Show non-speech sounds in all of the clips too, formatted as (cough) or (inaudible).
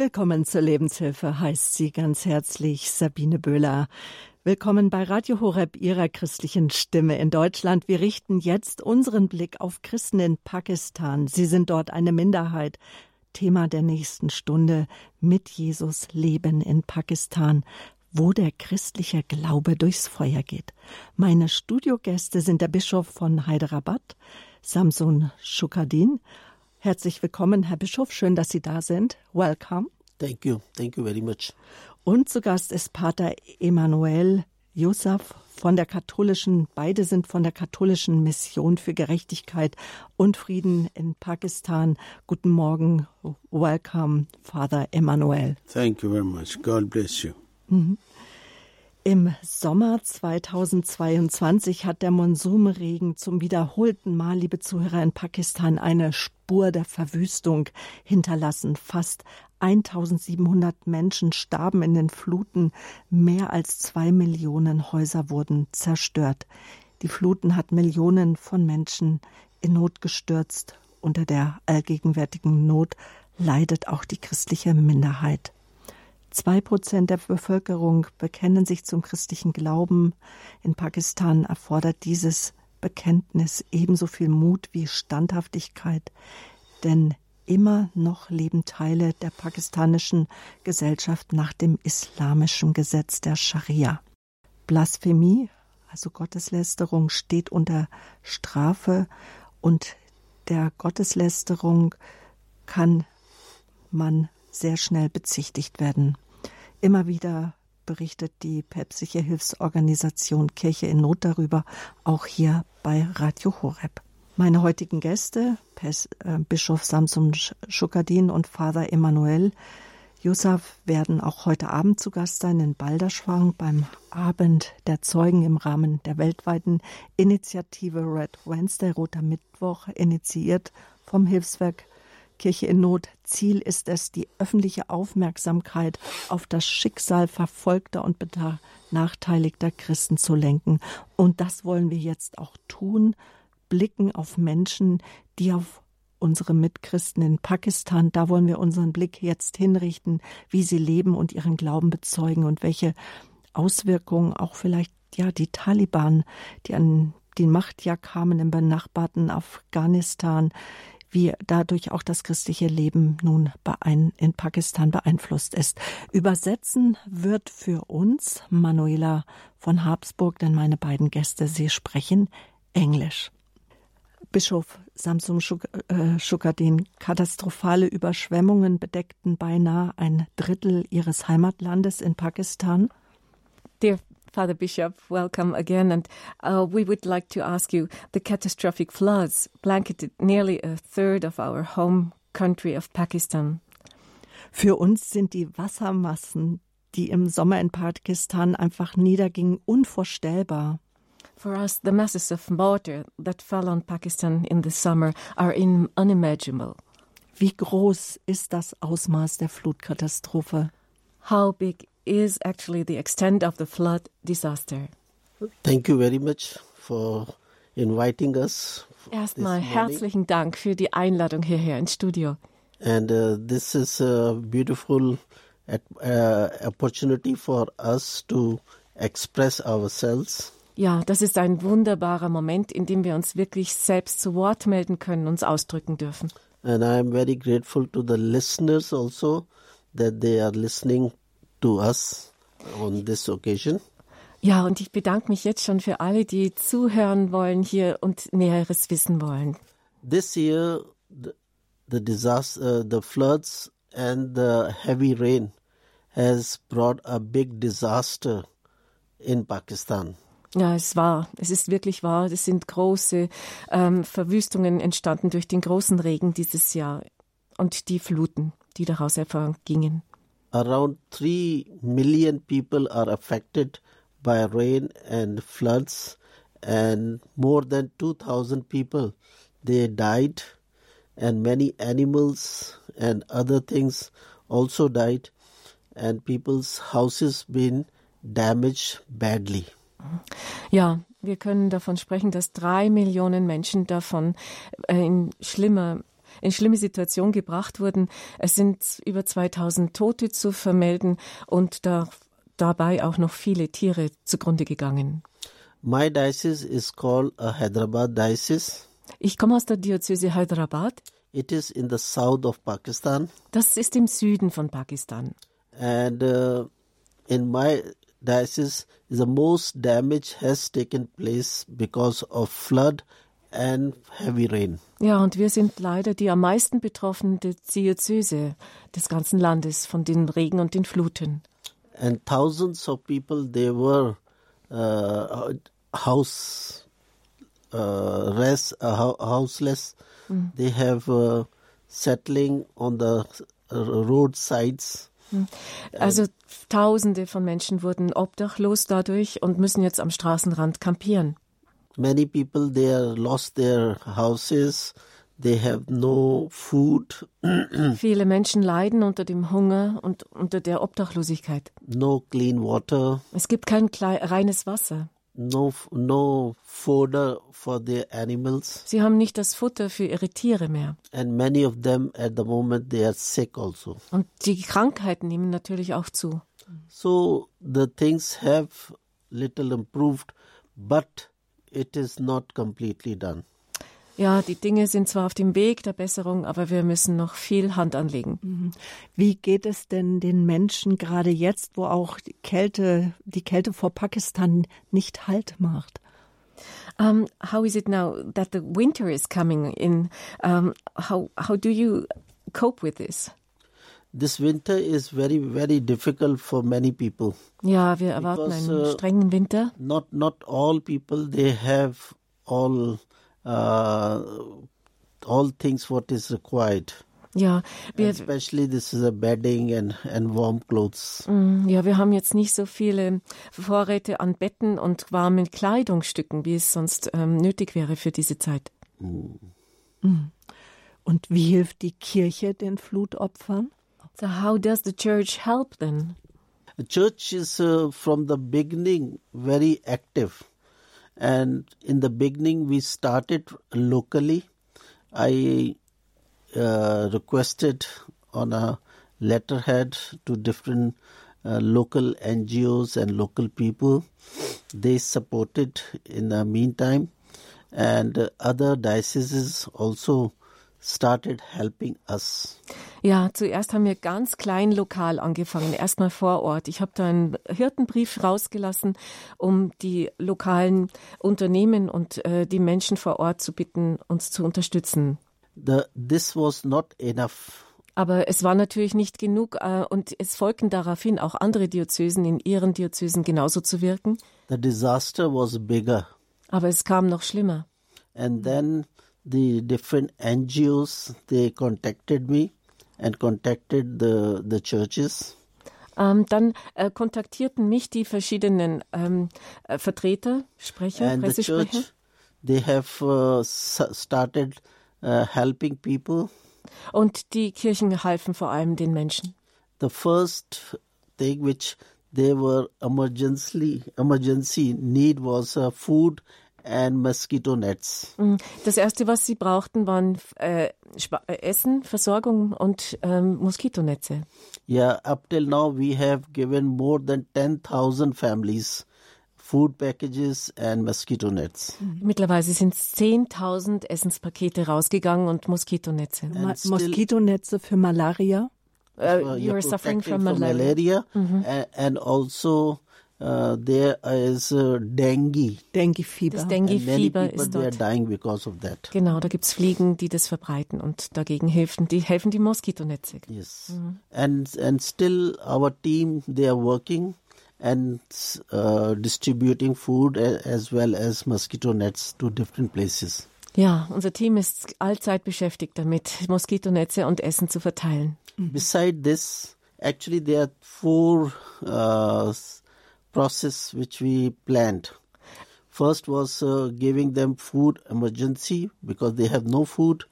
Willkommen zur Lebenshilfe heißt sie ganz herzlich Sabine Böhler. Willkommen bei Radio Horeb, Ihrer christlichen Stimme in Deutschland. Wir richten jetzt unseren Blick auf Christen in Pakistan. Sie sind dort eine Minderheit. Thema der nächsten Stunde mit Jesus Leben in Pakistan, wo der christliche Glaube durchs Feuer geht. Meine Studiogäste sind der Bischof von Hyderabad, Samson Shukadin, Herzlich willkommen, Herr Bischof. Schön, dass Sie da sind. Welcome. Thank you. Thank you very much. Und zu Gast ist Pater Emanuel Yusuf von der katholischen, beide sind von der katholischen Mission für Gerechtigkeit und Frieden in Pakistan. Guten Morgen. Welcome, Father Emanuel. Thank you very much. God bless you. Mhm. Im Sommer 2022 hat der Monsumregen zum wiederholten Mal, liebe Zuhörer, in Pakistan eine Spur der Verwüstung hinterlassen. Fast 1700 Menschen starben in den Fluten, mehr als zwei Millionen Häuser wurden zerstört. Die Fluten hat Millionen von Menschen in Not gestürzt. Unter der allgegenwärtigen Not leidet auch die christliche Minderheit. Zwei Prozent der Bevölkerung bekennen sich zum christlichen Glauben. In Pakistan erfordert dieses Bekenntnis ebenso viel Mut wie Standhaftigkeit, denn immer noch leben Teile der pakistanischen Gesellschaft nach dem islamischen Gesetz der Scharia. Blasphemie, also Gotteslästerung, steht unter Strafe und der Gotteslästerung kann man sehr schnell bezichtigt werden. Immer wieder berichtet die päpstliche Hilfsorganisation Kirche in Not darüber, auch hier bei Radio Horeb. Meine heutigen Gäste, äh, Bischof Samson Schukadin und Vater Emanuel Yusuf, werden auch heute Abend zu Gast sein in Balderschwang beim Abend der Zeugen im Rahmen der weltweiten Initiative Red Wednesday, Roter Mittwoch, initiiert vom Hilfswerk Kirche in Not. Ziel ist es, die öffentliche Aufmerksamkeit auf das Schicksal verfolgter und benachteiligter Christen zu lenken. Und das wollen wir jetzt auch tun, blicken auf Menschen, die auf unsere Mitchristen in Pakistan, da wollen wir unseren Blick jetzt hinrichten, wie sie leben und ihren Glauben bezeugen und welche Auswirkungen auch vielleicht ja die Taliban, die an die Macht ja kamen im benachbarten Afghanistan, wie dadurch auch das christliche Leben nun in Pakistan beeinflusst ist. Übersetzen wird für uns Manuela von Habsburg, denn meine beiden Gäste, sie sprechen Englisch. Bischof Samsung Shukadin, katastrophale Überschwemmungen bedeckten beinahe ein Drittel ihres Heimatlandes in Pakistan. Dear Father Bishop, welcome again. And uh, we would like to ask you the catastrophic floods blanketed nearly a third of our home country of Pakistan. Für uns sind die Wassermassen, die im Sommer in Pakistan einfach niedergingen, unvorstellbar. For us, the masses of water that fell on Pakistan in the summer are unimaginable. Wie groß ist das Ausmaß der Flutkatastrophe? How big is actually the extent of the flood disaster. Thank you very much for inviting us. Erstmal herzlichen Dank für die Einladung hierher ins Studio. And uh, this is a beautiful uh, opportunity for us to express ourselves. Ja, das ist ein wunderbarer Moment, in dem wir uns wirklich selbst zu Wort melden können, uns ausdrücken dürfen. And I am very grateful to the listeners also that they are listening to us on this occasion. Ja, und ich bedanke mich jetzt schon für alle, die zuhören wollen hier und Näheres wissen wollen. This year, the, the disaster, uh, the floods and the heavy rain has brought a big disaster in Pakistan. Ja, es war, es ist wirklich wahr. Es sind große ähm, Verwüstungen entstanden durch den großen Regen dieses Jahr und die Fluten, die daraus hervorgingen around 3 million people are affected by rain and floods and more than 2000 people they died and many animals and other things also died and people's houses been damaged badly. Ja wir können davon sprechen dass drei Millionen Menschen davon äh, in schlimmer in schlimme Situation gebracht wurden. Es sind über 2000 Tote zu vermelden und da, dabei auch noch viele Tiere zugrunde gegangen. My diocese is called a Hyderabad diocese. Ich komme aus der Diözese Hyderabad. It is in the south of Pakistan. Das ist im Süden von Pakistan. And uh, in my diocese, the most damage has taken place because of flood and heavy rain. Ja, und wir sind leider die am meisten betroffene Diözese des ganzen Landes von den Regen und den Fluten. And thousands of people, they were uh, house uh, rest, uh, houseless. They have uh, settling on the roadsides. Also Tausende von Menschen wurden obdachlos dadurch und müssen jetzt am Straßenrand kampieren. Many people there lost their houses. They have no food, (clears throat) Viele Menschen leiden unter dem Hunger und unter der Obdachlosigkeit. no clean water, Es gibt kein reines Wasser. no no fodder for their animals, Sie haben nicht das Futter für ihre Tiere mehr. and many of them at the moment they are sick also. Und die Krankheiten nehmen natürlich auch zu. So the things have little improved, but it is not completely done. Ja, die Dinge sind zwar auf dem Weg der Besserung, aber wir müssen noch viel Hand anlegen. Wie geht es denn den Menschen gerade jetzt, wo auch die Kälte, die Kälte vor Pakistan nicht Halt macht? Um, how is it now that the winter is coming in? Um, how how do you cope with this? This winter is very very difficult for many people. Ja, wir erwarten Because, einen uh, strengen Winter. Not not all people they have all uh, all things what is required. Ja, wir, Especially this is a bedding and and warm clothes. mm, ja, wir haben jetzt nicht so viele Vorräte an Betten und warmen Kleidungsstücken, wie es sonst ähm, nötig wäre für diese Zeit. Und wie hilft die Kirche den Flutopfern? So how does the church help then? The church is uh, from the beginning very active, and in the beginning we started locally. I uh, requested on a letterhead to different uh, local NGOs and local people. They supported in the meantime, and uh, other dioceses also started helping us. Ja, zuerst haben wir ganz klein lokal angefangen, erstmal vor Ort. Ich habe da einen Hirtenbrief rausgelassen, um die lokalen Unternehmen und äh, die Menschen vor Ort zu bitten, uns zu unterstützen. The this was not enough. Aber es war natürlich nicht genug äh, und es folgten daraufhin auch andere Diözesen in ihren Diözesen genauso zu wirken. The disaster was bigger. Aber es kam noch schlimmer. and then the different NGOs they contacted me and contacted the the churches Ähm, dann äh, kontaktierten mich die verschiedenen ähm, äh, Vertreter, Sprecher, and the Pressesprecher. church they have uh, started uh, helping people Und die Kirchen halfen vor allem den Menschen. the first thing which they were emergency emergency need was uh, food and mosquito nets Mm, Das Erste, was sie brauchten, waren äh, äh, Essen, Versorgung und ähm, Moskitonetze. yeah up till now we have given more than 10000 families food packages and mosquito nets Mittlerweile sind 10.000 Essenspakete rausgegangen und Moskitonetze. Ma Moskitonetze für Malaria? Uh, you are suffering from malaria. a- and, also uh, there is uh, dengue. Denguefieber. Das And many Dengue-Fieber people ist they are dort. dying because of that. Genau, da gibt's Fliegen, die das verbreiten und dagegen helfen die, helfen die Moskitonetze. Yes, and and still our team they are working and uh, distributing food a- as well as mosquito nets to different places. Ja, unser Team ist allzeit beschäftigt damit, Moskitonetze und Essen zu verteilen. Beside this, actually there are four uh, process which we planned. First was uh, giving them food emergency because they have no food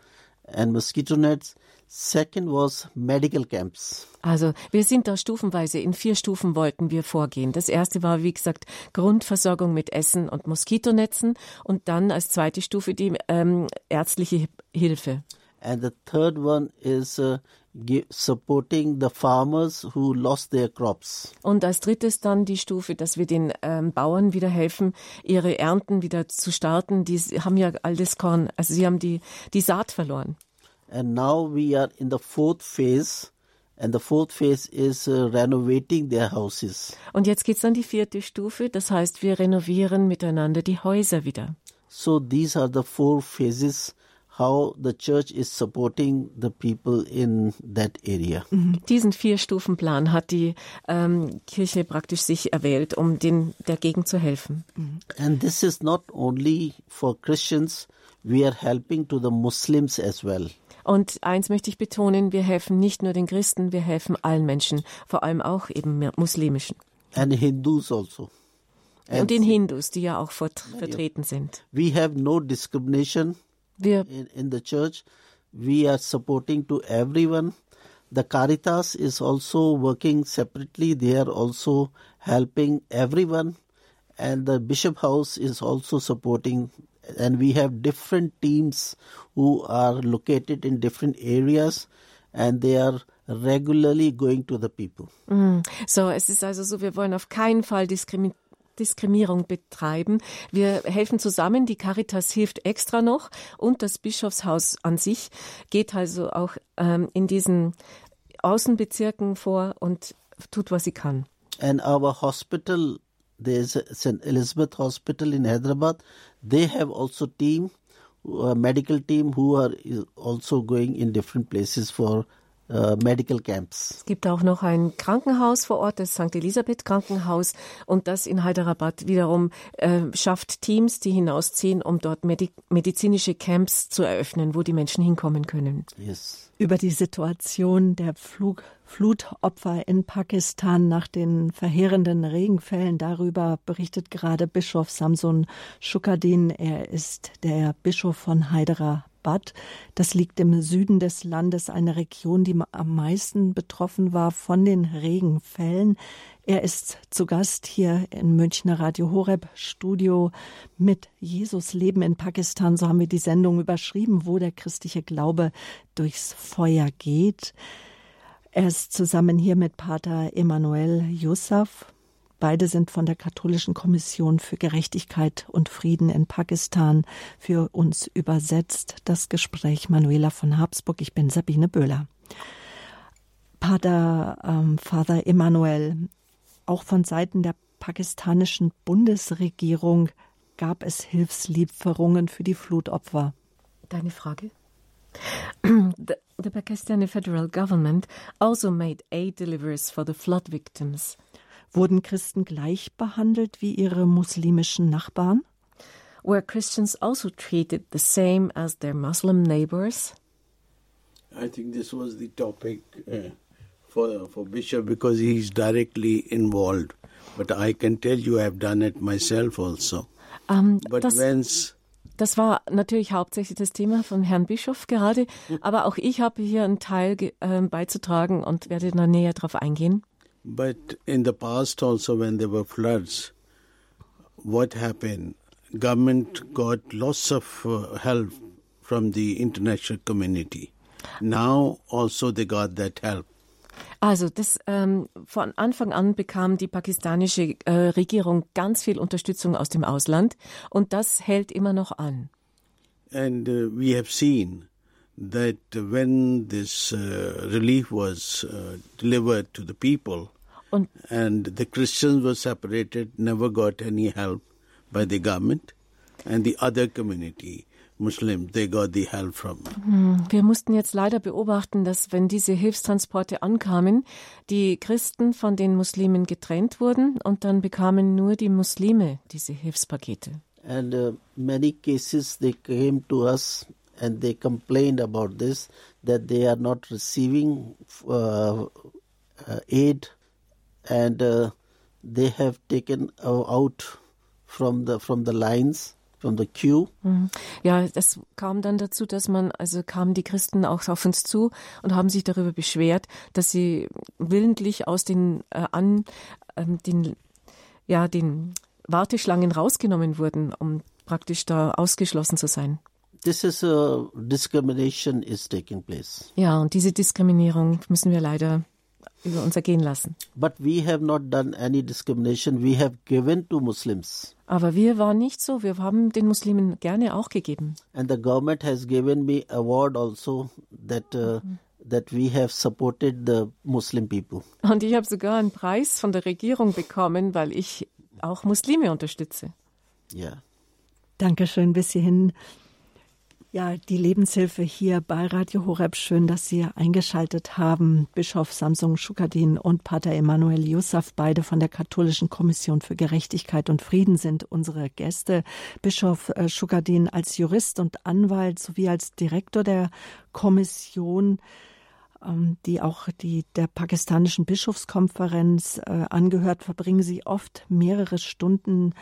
and mosquito nets. Second was medical camps. Also wir sind da stufenweise, in vier Stufen wollten wir vorgehen. Das erste war, wie gesagt, Grundversorgung mit Essen und Moskitonetzen und dann als zweite Stufe die ähm, ärztliche Hilfe. And the third one is uh, supporting the farmers who lost their crops. Und als drittes dann die Stufe, dass wir den ähm, Bauern wieder helfen, ihre Ernten wieder zu starten. Die haben ja all das Korn, also sie haben die, die Saat verloren. And now we are in the fourth phase, and the fourth phase is uh, renovating their houses. Und jetzt geht's an die vierte Stufe, das heißt, wir renovieren miteinander die Häuser wieder. So these are the four phases how the church is supporting the people in that area. Diesen Vier-Stufen-Plan hat die ähm, Kirche praktisch sich erwählt, um den, der Gegend zu helfen. And this is not only for Christians, we are helping to the Muslims as well. Und eins möchte ich betonen, wir helfen nicht nur den Christen, wir helfen allen Menschen, vor allem auch eben muslimischen. And Hindus also. Und den Hindus, die ja auch vert vertreten sind. We have no discrimination Wir in, in the church. We are supporting to everyone. The Caritas is also working separately. They are also helping everyone. And the Bishop House is also supporting. And we have different teams who are located in different areas and they are regularly going to the people. Mm. So, es ist also so, wir wollen auf keinen Fall Diskrimi Diskriminierung betreiben. Wir helfen zusammen, die Caritas hilft extra noch und das Bischofshaus an sich geht also auch ähm, in diesen Außenbezirken vor und tut, was sie kann. and our hospital there's st elizabeth hospital in hyderabad they have also team a medical team who are also going in different places for uh, medical camps Es gibt auch noch ein Krankenhaus vor Ort, das St. Elisabeth Krankenhaus und das in Hyderabad wiederum äh, schafft Teams, die hinausziehen, um dort Medi medizinische Camps zu eröffnen, wo die Menschen hinkommen können. yes Über die Situation der Flug Flutopfer in Pakistan nach den verheerenden Regenfällen. Darüber berichtet gerade Bischof Samson Shukadin. Er ist der Bischof von Hyderabad. Das liegt im Süden des Landes, eine Region, die am meisten betroffen war von den Regenfällen. Er ist zu Gast hier in Münchner Radio Horeb Studio mit Jesus Leben in Pakistan. So haben wir die Sendung überschrieben, wo der christliche Glaube durchs Feuer geht. Er ist zusammen hier mit Pater Emanuel Yusuf. Beide sind von der Katholischen Kommission für Gerechtigkeit und Frieden in Pakistan für uns übersetzt. Das Gespräch Manuela von Habsburg. Ich bin Sabine Böhler. Pater ähm, Father Emanuel, auch von Seiten der pakistanischen Bundesregierung gab es Hilfslieferungen für die Flutopfer. Deine Frage? the, the Pakistani federal government also made aid deliveries for the flood victims. Wurden Christen gleich behandelt wie ihre muslimischen Nachbarn? Were Christians also treated the same as their Muslim neighbors? I think this was the topic uh, for for Bishop because he's directly involved. But I can tell you, I've done it myself also. Ähm, But das, when's das war natürlich hauptsächlich das Thema von Herrn Bischof gerade, aber auch ich habe hier einen Teil ähm, beizutragen und werde da näher drauf eingehen. But in the past also, when there were floods, what happened? Government got lots of uh, help from the international community. Now also they got that help. Also das ähm, von Anfang an bekam die pakistanische äh, Regierung ganz viel Unterstützung aus dem Ausland und das hält immer noch an. And uh, we have seen that when this uh, relief was uh, delivered to the people, Und and the Christians were separated, never got any help by the government, and the other community, Muslims, they got the help from. wir mussten jetzt leider beobachten, dass wenn diese Hilfstransporte ankamen, die Christen von den Muslimen getrennt wurden und dann bekamen nur die Muslime diese Hilfspakete. and uh, many cases they came to us and they complained about this that they are not receiving uh, uh, aid and uh, they have taken out from the from the lines from the queue Ja, das kam dann dazu, dass man, also kamen die Christen auch auf uns zu und haben sich darüber beschwert, dass sie willentlich aus den, äh, an, ähm, den, ja, den Warteschlangen rausgenommen wurden, um praktisch da ausgeschlossen zu sein. this is a discrimination is taking place. Ja, und diese Diskriminierung müssen wir leider über uns ergehen lassen. But we have not done any discrimination. We have given to Muslims. Aber wir waren nicht so. Wir haben den Muslimen gerne auch gegeben. And the government has given me award also that uh, that we have supported the Muslim people. Und ich habe sogar einen Preis von der Regierung bekommen, weil ich auch Muslime unterstütze. Yeah. Dankeschön bis hierhin. Ja, die Lebenshilfe hier bei Radio Horeb. Schön, dass Sie eingeschaltet haben. Bischof Samsung Schukadin und Pater Emanuel Yusuf, beide von der Katholischen Kommission für Gerechtigkeit und Frieden, sind unsere Gäste. Bischof äh, Schukadin als Jurist und Anwalt sowie als Direktor der Kommission ähm, die auch die der pakistanischen Bischofskonferenz äh, angehört, verbringen sie oft mehrere Stunden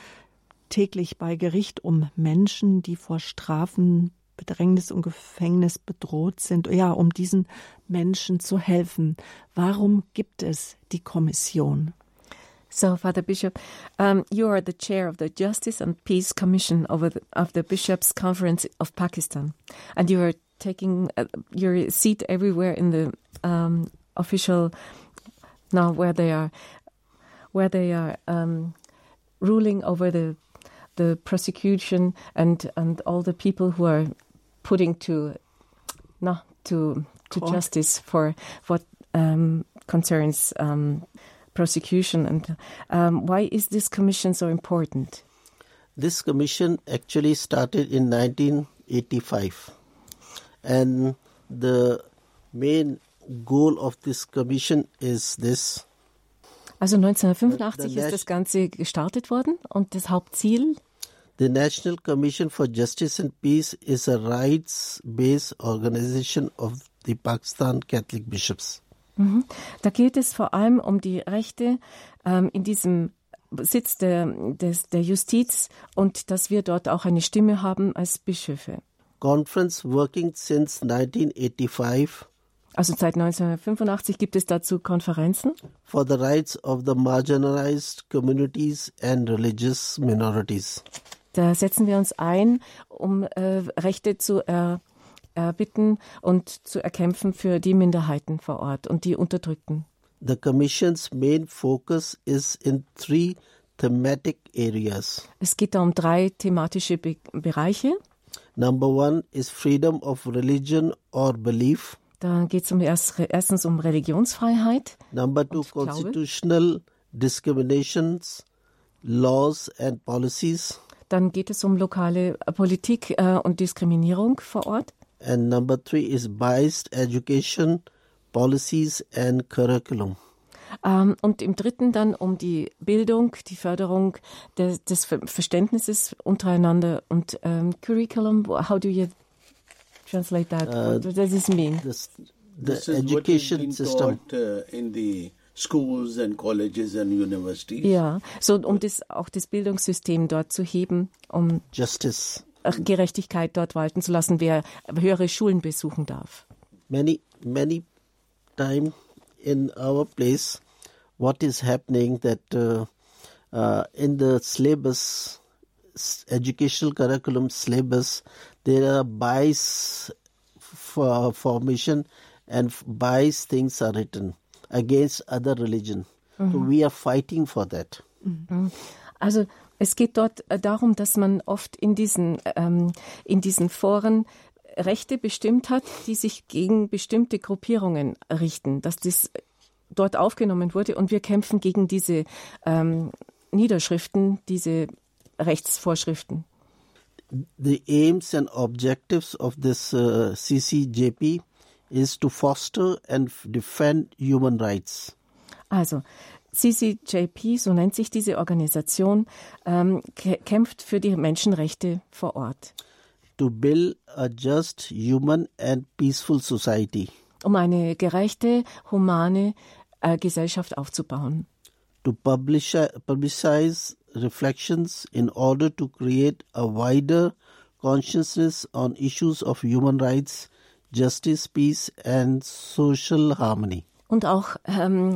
täglich bei Gericht, um Menschen, die vor Strafen, Bedrängnis und Gefängnis bedroht sind, ja, um diesen Menschen zu helfen. Warum gibt es die Kommission? So, Father Bishop, um, you are the chair of the Justice and Peace Commission of the, of the Bishops' Conference of Pakistan, and you are taking uh, your seat everywhere in the um, official now where they are where they are um, ruling over the the prosecution and and all the people who are putting to no to to Court. justice for what um, concerns um, prosecution and um, why is this commission so important? This commission actually started in 1985, and the main goal of this commission is this Also 1985 The- the ist das Ganze gestartet worden und das Hauptziel The National Commission for Justice and Peace is a rights based organization of the Pakistan Catholic Bishops. Da geht es vor allem um die Rechte ähm, in diesem Sitz der, des, der Justiz und dass wir dort auch eine Stimme haben als Bischöfe. Conference working since 1985 Also seit 1985 gibt es dazu Konferenzen for the rights of the marginalized communities and religious minorities. Da setzen wir uns ein, um äh, Rechte zu er, erbitten und zu erkämpfen für die Minderheiten vor Ort und die Unterdrückten. The Commission's main focus is in three thematic areas. Es geht da um drei thematische Be Bereiche. Number one is freedom of religion or belief. Da geht es um erst, erstens um Religionsfreiheit, Number two, constitutional discriminations, laws and policies. Dann geht es um lokale Politik äh, und Diskriminierung vor Ort. And number three is biased education, policies and curriculum. Ähm, und im dritten dann um die Bildung, die Förderung des, des Ver Verständnisses untereinander und ähm, Curriculum. How do you translate that? What does this mean? This, the This is what is education system. taught uh, in the schools and colleges and universities. Ja, so um das auch das Bildungssystem dort zu heben, um Justice. äh, Gerechtigkeit dort walten zu lassen, wer höhere Schulen besuchen darf. Many, many time in our place, what is happening that uh, uh, in the syllabus, s- educational curriculum syllabus, there are bias for formation and bias things are written against other religion. So we are fighting for that. Also es geht dort äh, darum, dass man oft in diesen, ähm, in diesen Foren Rechte bestimmt hat, die sich gegen bestimmte Gruppierungen richten, dass das dort aufgenommen wurde und wir kämpfen gegen diese ähm, Niederschriften, diese Rechtsvorschriften. the aims and objectives of this uh, CCJP is to foster and defend human rights. Also CCJP, so nennt sich diese Organisation, ähm, kä- kämpft für die Menschenrechte vor Ort, to build a just, human, and peaceful society, um eine gerechte, humane äh, Gesellschaft aufzubauen. to publish, publicize reflections in order to create a wider consciousness on issues of human rights, justice, peace, and social harmony. und auch ähm,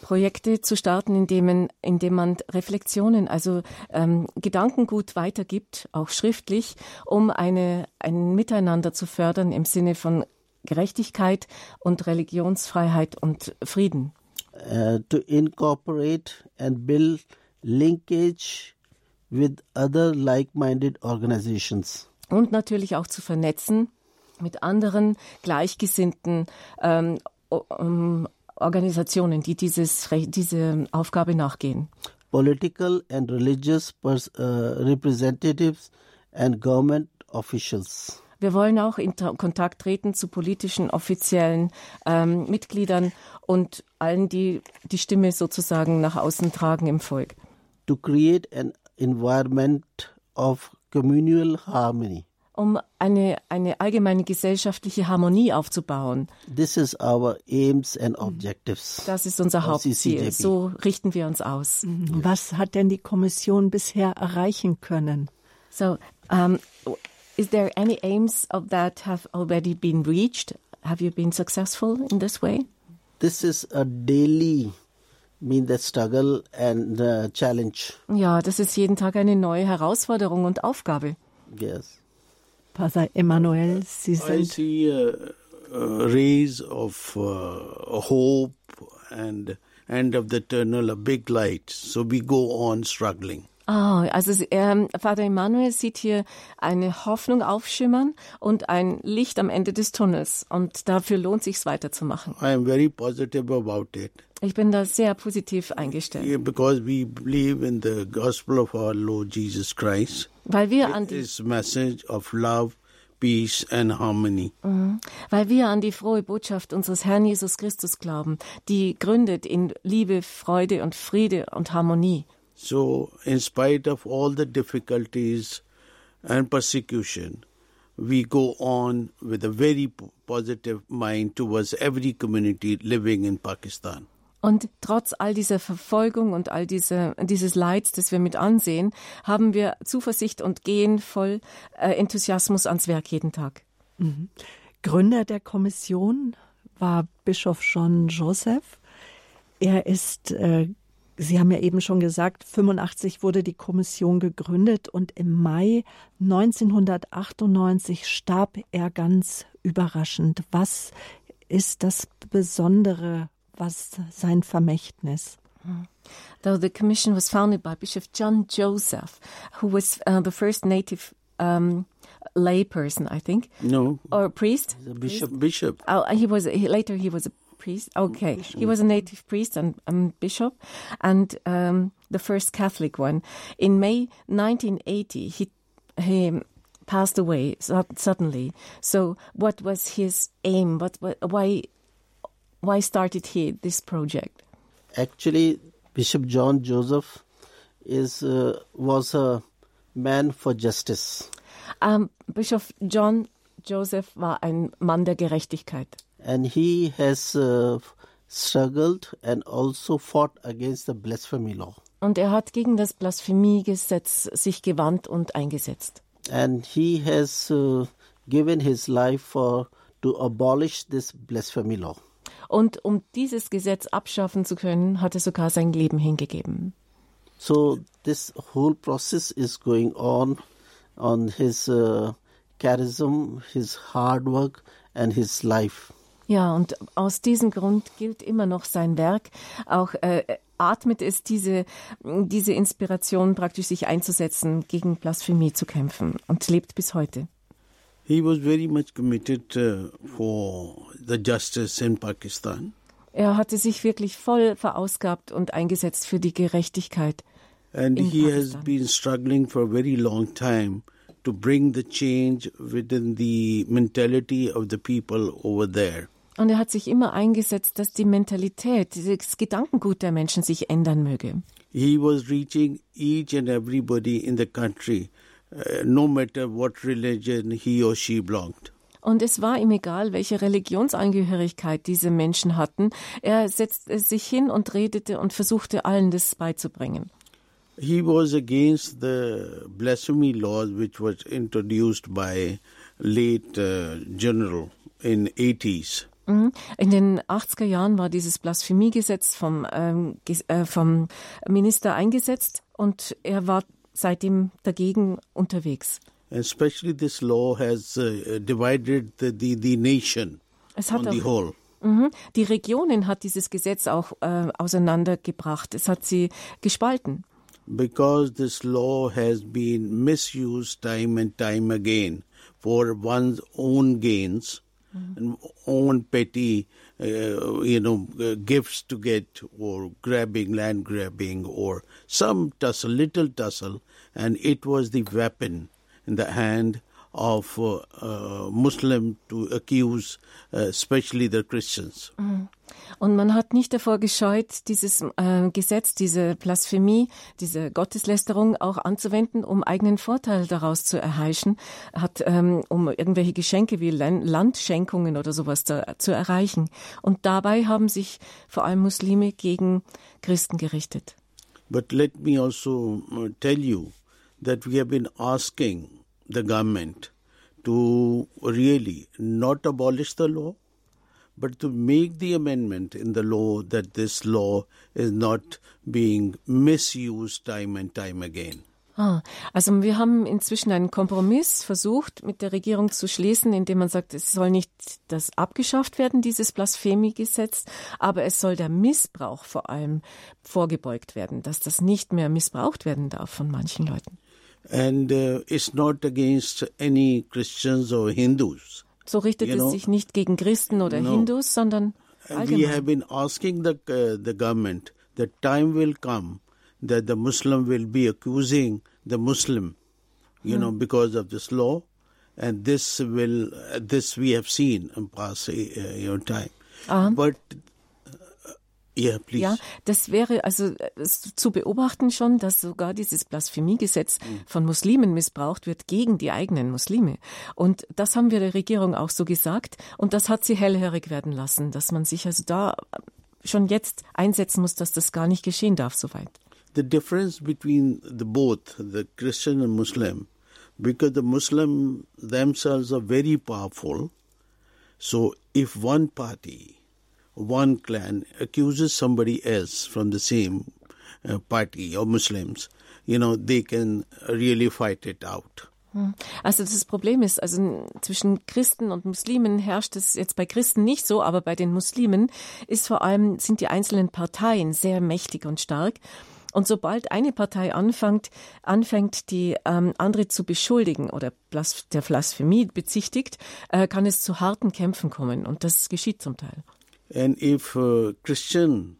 Projekte zu starten, indem man, indem man Reflexionen, also ähm, Gedankengut weitergibt, auch schriftlich, um eine, ein Miteinander zu fördern im Sinne von Gerechtigkeit und Religionsfreiheit und Frieden. Uh, to incorporate and build linkage with other like-minded organizations. Und natürlich auch zu vernetzen mit anderen gleichgesinnten ähm, um, Organisationen, die dieses, diese Aufgabe nachgehen. Political and religious pers- uh, representatives and government officials. Wir wollen auch in Kontakt treten zu politischen, offiziellen ähm, Mitgliedern und allen, die die Stimme sozusagen nach außen tragen im Volk. To create an environment of communal harmony. Um eine, eine allgemeine gesellschaftliche Harmonie aufzubauen. This is our aims and objectives. Das ist unser Hauptziel. So richten wir uns aus. Was hat denn die Kommission bisher erreichen können? So, um, is there any aims of that have already been reached? Have you been successful in this way? This is a daily mean the struggle and uh, challenge. Ja, das ist jeden Tag eine neue Herausforderung und Aufgabe. Yes. Pater Emanuel, Sie I see a, a rays of uh, hope and end of the tunnel, a big light. So we go on struggling. Ah, also ähm, Vater Emanuel sieht hier eine Hoffnung aufschimmern und ein Licht am Ende des Tunnels. Und dafür lohnt sich weiterzumachen. I am very positive about it Ich bin da sehr positiv eingestellt, Yeah, because we believe in the gospel of our Lord Jesus Christ. weil wir an die, message of love, peace, and harmony. weil wir an die frohe Botschaft unseres Herrn Jesus Christus glauben, die gründet in Liebe, Freude und Friede und Harmonie. So, in spite of all the difficulties and persecution, we go on with a very positive mind towards every community living in Pakistan. Und trotz all dieser Verfolgung und all diese, dieses Leids, das wir mit ansehen, haben wir Zuversicht und gehen voll äh, Enthusiasmus ans Werk jeden Tag. Gründer der Kommission war Bischof John Joseph. Er ist, äh, Sie haben ja eben schon gesagt, 85 wurde die Kommission gegründet und im Mai 1998 starb er ganz überraschend. Was ist das Besondere, was sein Vermächtnis? Though the commission was founded by Bishop John Joseph, who was uh, the first native um, layperson, I think, No, or priest. bishop. Bishop. Oh, he was he, later. He was a priest. Okay, he was a native priest and um, bishop, and um, the first Catholic one. In May 1980, he he passed away suddenly. So, what was his aim? What, what why why started he this project? Actually, Bishop John Joseph is uh, was a man for justice, Um, Bischof John Joseph war ein Mann der Gerechtigkeit. And he has uh, struggled and also fought against the blasphemy law. Und er hat gegen das Blasphemiegesetz sich gewandt und eingesetzt. and he has uh, given his life for to abolish this blasphemy law. Und um dieses Gesetz abschaffen zu können, hat er sogar sein Leben hingegeben. So this whole process is going on on his uh, charism, his hard work, and his life. Ja, und aus diesem Grund gilt immer noch sein Werk. Auch äh, atmet es diese, diese Inspiration, praktisch sich einzusetzen, gegen Blasphemie zu kämpfen und lebt bis heute. He was very much committed uh, for the justice in Pakistan. Er hatte sich wirklich voll verausgabt und eingesetzt für die Gerechtigkeit. And in he has Pakistan. been struggling for a very long time to bring the change within the mentality of the people over there. Und er hat sich immer eingesetzt, dass die Mentalität, das Gedankengut der Menschen sich ändern möge. He was reaching each and everybody in the country, uh, no matter what religion he or she belonged. Und es war ihm egal, welche Religionsangehörigkeit diese Menschen hatten. Er setzte sich hin und redete und versuchte allen das beizubringen. He was against the blasphemy laws which was introduced by late uh, general in 80s. Mhm. In den 80er Jahren war dieses Blasphemiegesetz vom, ähm, äh, vom Minister eingesetzt und er war seitdem dagegen unterwegs. Especially this law has uh, divided the, the, the nation es hat on auch, the whole. Mhm. Die Regionen hat dieses Gesetz auch äh, auseinandergebracht. Es hat sie gespalten. Because this law has been misused time and time again for one's own gains and own petty, uh, you know, uh, gifts to get or grabbing, land grabbing or some tussle, little tussle, and it was the weapon in the hand of uh, uh, Muslim to accuse, uh, especially the Christians. Und man hat nicht davor gescheut, dieses äh, Gesetz, diese Blasphemie, diese Gotteslästerung auch anzuwenden, um eigenen Vorteil daraus zu erheischen, hat, ähm, um irgendwelche Geschenke wie Landschenkungen oder sowas zu, zu erreichen. Und dabei haben sich vor allem Muslime gegen Christen gerichtet. But let me also uh, tell you that we have been asking the government to really not abolish the law, but to make the amendment in the law that this law is not being misused time and time again. Ah, also wir haben inzwischen einen Kompromiss versucht, mit der Regierung zu schließen, indem man sagt, es soll nicht das abgeschafft werden, dieses Blasphemiegesetz, aber es soll der Missbrauch vor allem vorgebeugt werden, dass das nicht mehr missbraucht werden darf von manchen Leuten. And uh, it's not against any Christians or Hindus. So richtet You es know? sich nicht gegen Christen oder No. Hindus, sondern And we have been asking the uh, the government that time will come that the Muslim will be accusing the Muslim, you know, because of this law, and this will uh, this we have seen in past uh, you know time. But uh, yeah. Ja, das wäre also äh, zu beobachten schon, dass sogar dieses Blasphemiegesetz von Muslimen missbraucht wird gegen die eigenen Muslime. Und das haben wir der Regierung auch so gesagt und das hat sie hellhörig werden lassen, dass man sich also da schon jetzt einsetzen muss, dass das gar nicht geschehen darf soweit. the difference between the both the Christian and Muslim, because the Muslim themselves are very powerful. So if one party, one clan accuses somebody else from the same uh, party or Muslims, you know, they can really fight it out. Also das Problem ist, also zwischen Christen und Muslimen herrscht es jetzt bei Christen nicht so, aber bei den Muslimen ist vor allem, sind die einzelnen Parteien sehr mächtig und stark. Und sobald eine Partei anfängt, anfängt die ähm, andere zu beschuldigen oder der Blasphemie bezichtigt, äh, kann es zu harten Kämpfen kommen. Und das geschieht zum Teil. And if a Christian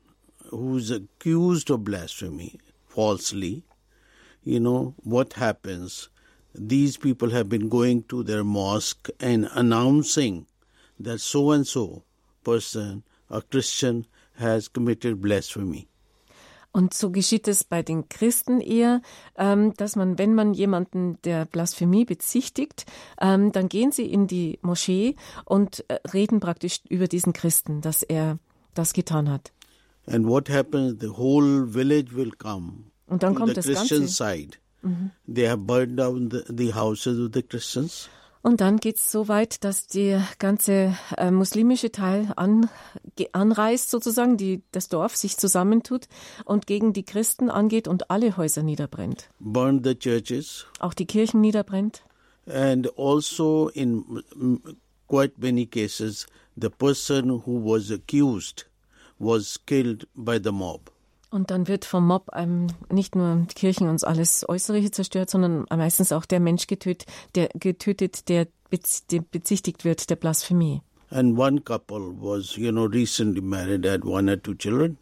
who's accused of blasphemy falsely, you know, what happens? These people have been going to their mosque and announcing that so and so person, a Christian, has committed blasphemy. Und so geschieht es bei den Christen eher, ähm, dass man, wenn man jemanden der Blasphemie bezichtigt, ähm, dann gehen sie in die Moschee und äh, reden praktisch über diesen Christen, dass er das getan hat. And what happens? The whole village will come Und dann kommt the das Christian Ganze. side. They have burned down the, the houses of the Christians. Und dann geht es so weit, dass der ganze äh, muslimische Teil an, anreist, sozusagen, die, das Dorf sich zusammentut und gegen die Christen angeht und alle Häuser niederbrennt. Burned the churches. Auch die Kirchen niederbrennt. and also in quite many cases the person who was accused was killed by the mob Und dann wird vom Mob ähm, nicht nur die Kirchen und alles Äußere zerstört, sondern meistens auch der Mensch getötet, der, getötet, der bezichtigt wird der Blasphemie. And one couple was you know recently married had one or two children.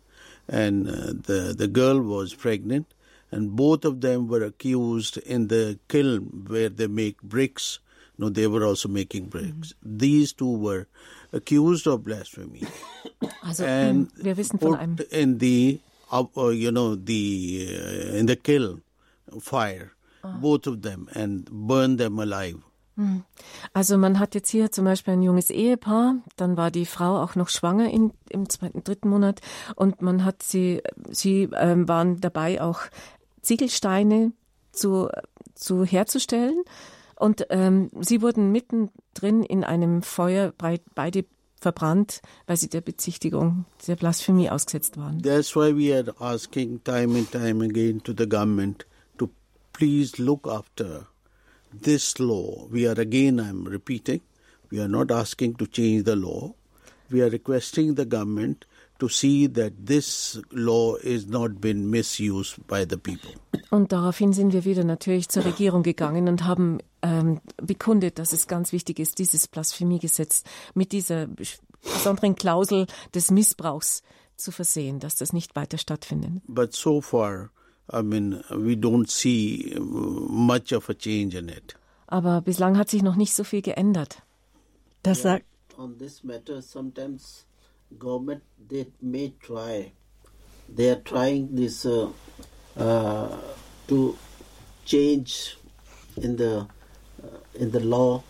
And uh, the the girl was pregnant. And both of them were accused in the kiln where they make bricks. No they were also making bricks. These two were accused of blasphemy. (coughs) Also and mm, wir wissen von einem. in the uh, uh, you know the uh, in the kiln fire both of them and burn them alive Also man hat jetzt hier zum Beispiel ein junges Ehepaar, dann war die Frau auch noch schwanger in, im zweiten, dritten Monat und man hat sie, sie ähm, waren dabei auch Ziegelsteine zu, zu herzustellen und ähm, sie wurden mittendrin in einem Feuer beide verbrannt, weil sie der Bezichtigung der Blasphemie ausgesetzt waren. That's why we are asking time and time again to the government to please look after this law. We are again, I'm repeating, we are not asking to change the law. We are requesting the government to see that this law is not been misused by the people. Und daraufhin sind wir wieder natürlich zur Regierung gegangen und haben ähm, bekundet, dass es ganz wichtig ist, dieses Blasphemiegesetz mit dieser besonderen Klausel des Missbrauchs zu versehen, dass das nicht weiter stattfindet. But so far, I mean, we don't see much of a change in it. Aber bislang hat sich noch nicht so viel geändert. Das sagt on this matter sometimes government they may try they are trying this uh, uh, to change in the uh, in the law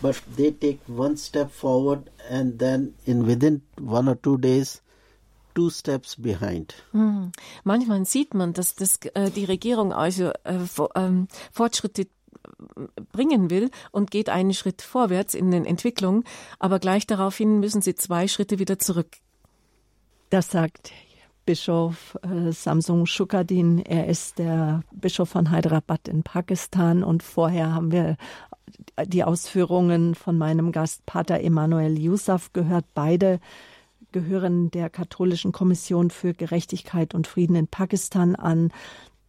but they take one step forward and then in within one or two days two steps behind. Hm. Manchmal sieht man, dass das, äh, die Regierung also äh, ähm, Fortschritte bringen will und geht einen Schritt vorwärts in den Entwicklungen, aber gleich daraufhin müssen sie zwei Schritte wieder zurück. Das sagt Bischof äh, Samsung Shukadin. Er ist der Bischof von Hyderabad in Pakistan und vorher haben wir die Ausführungen von meinem Gast Pater Emanuel Yusuf gehört. Beide gehören der katholischen Kommission für Gerechtigkeit und Frieden in Pakistan an.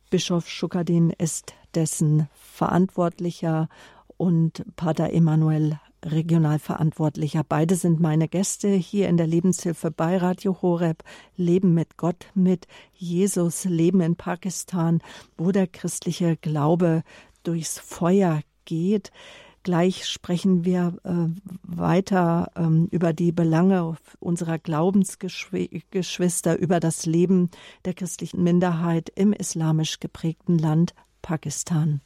Bischof Schukadin ist dessen Verantwortlicher und Pater Emanuel Regionalverantwortlicher. Beide sind meine Gäste hier in der Lebenshilfe bei Radio Horeb. Leben mit Gott, mit Jesus, Leben in Pakistan, wo der christliche Glaube durchs Feuer geht. Gleich sprechen wir äh, weiter ähm, über die Belange unserer Glaubensgeschwister, über das Leben der christlichen Minderheit im islamisch geprägten Land Pakistan.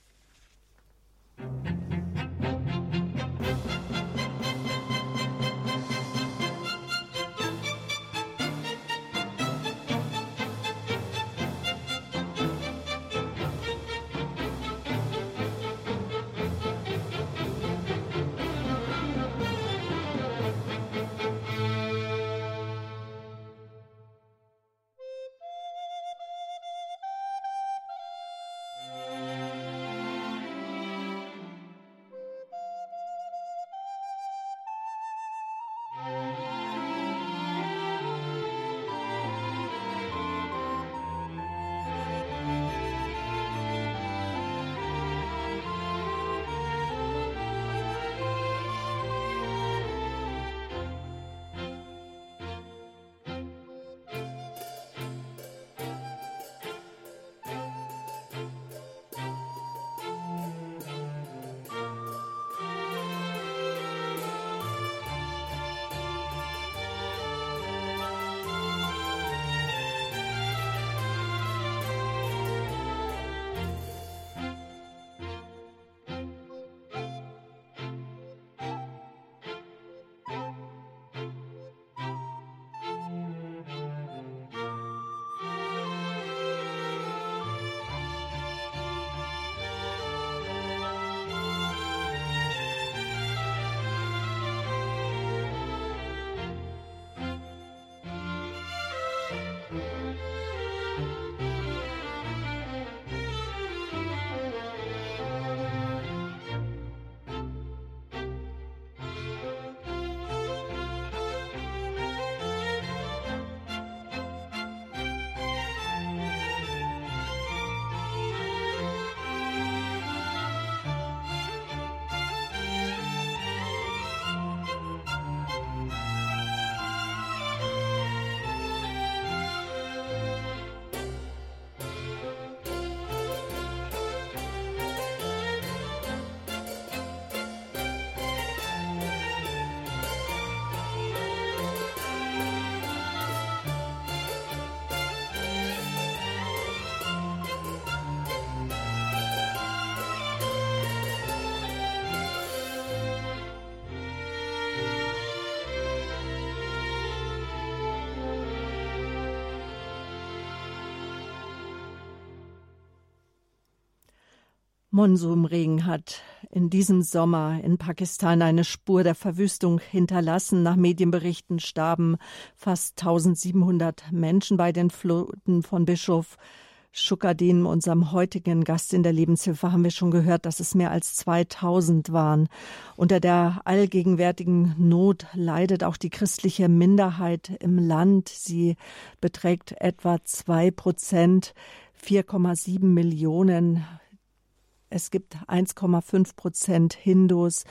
Monsumregen hat in diesem Sommer in Pakistan eine Spur der Verwüstung hinterlassen. Nach Medienberichten starben fast 1700 Menschen bei den Fluten von Bischof Schukadin, unserem heutigen Gast in der Lebenshilfe, haben wir schon gehört, dass es mehr als 2000 waren. Unter der allgegenwärtigen Not leidet auch die christliche Minderheit im Land. Sie beträgt etwa zwei Prozent, 4,7 Millionen es gibt 1,5 Prozent Hindus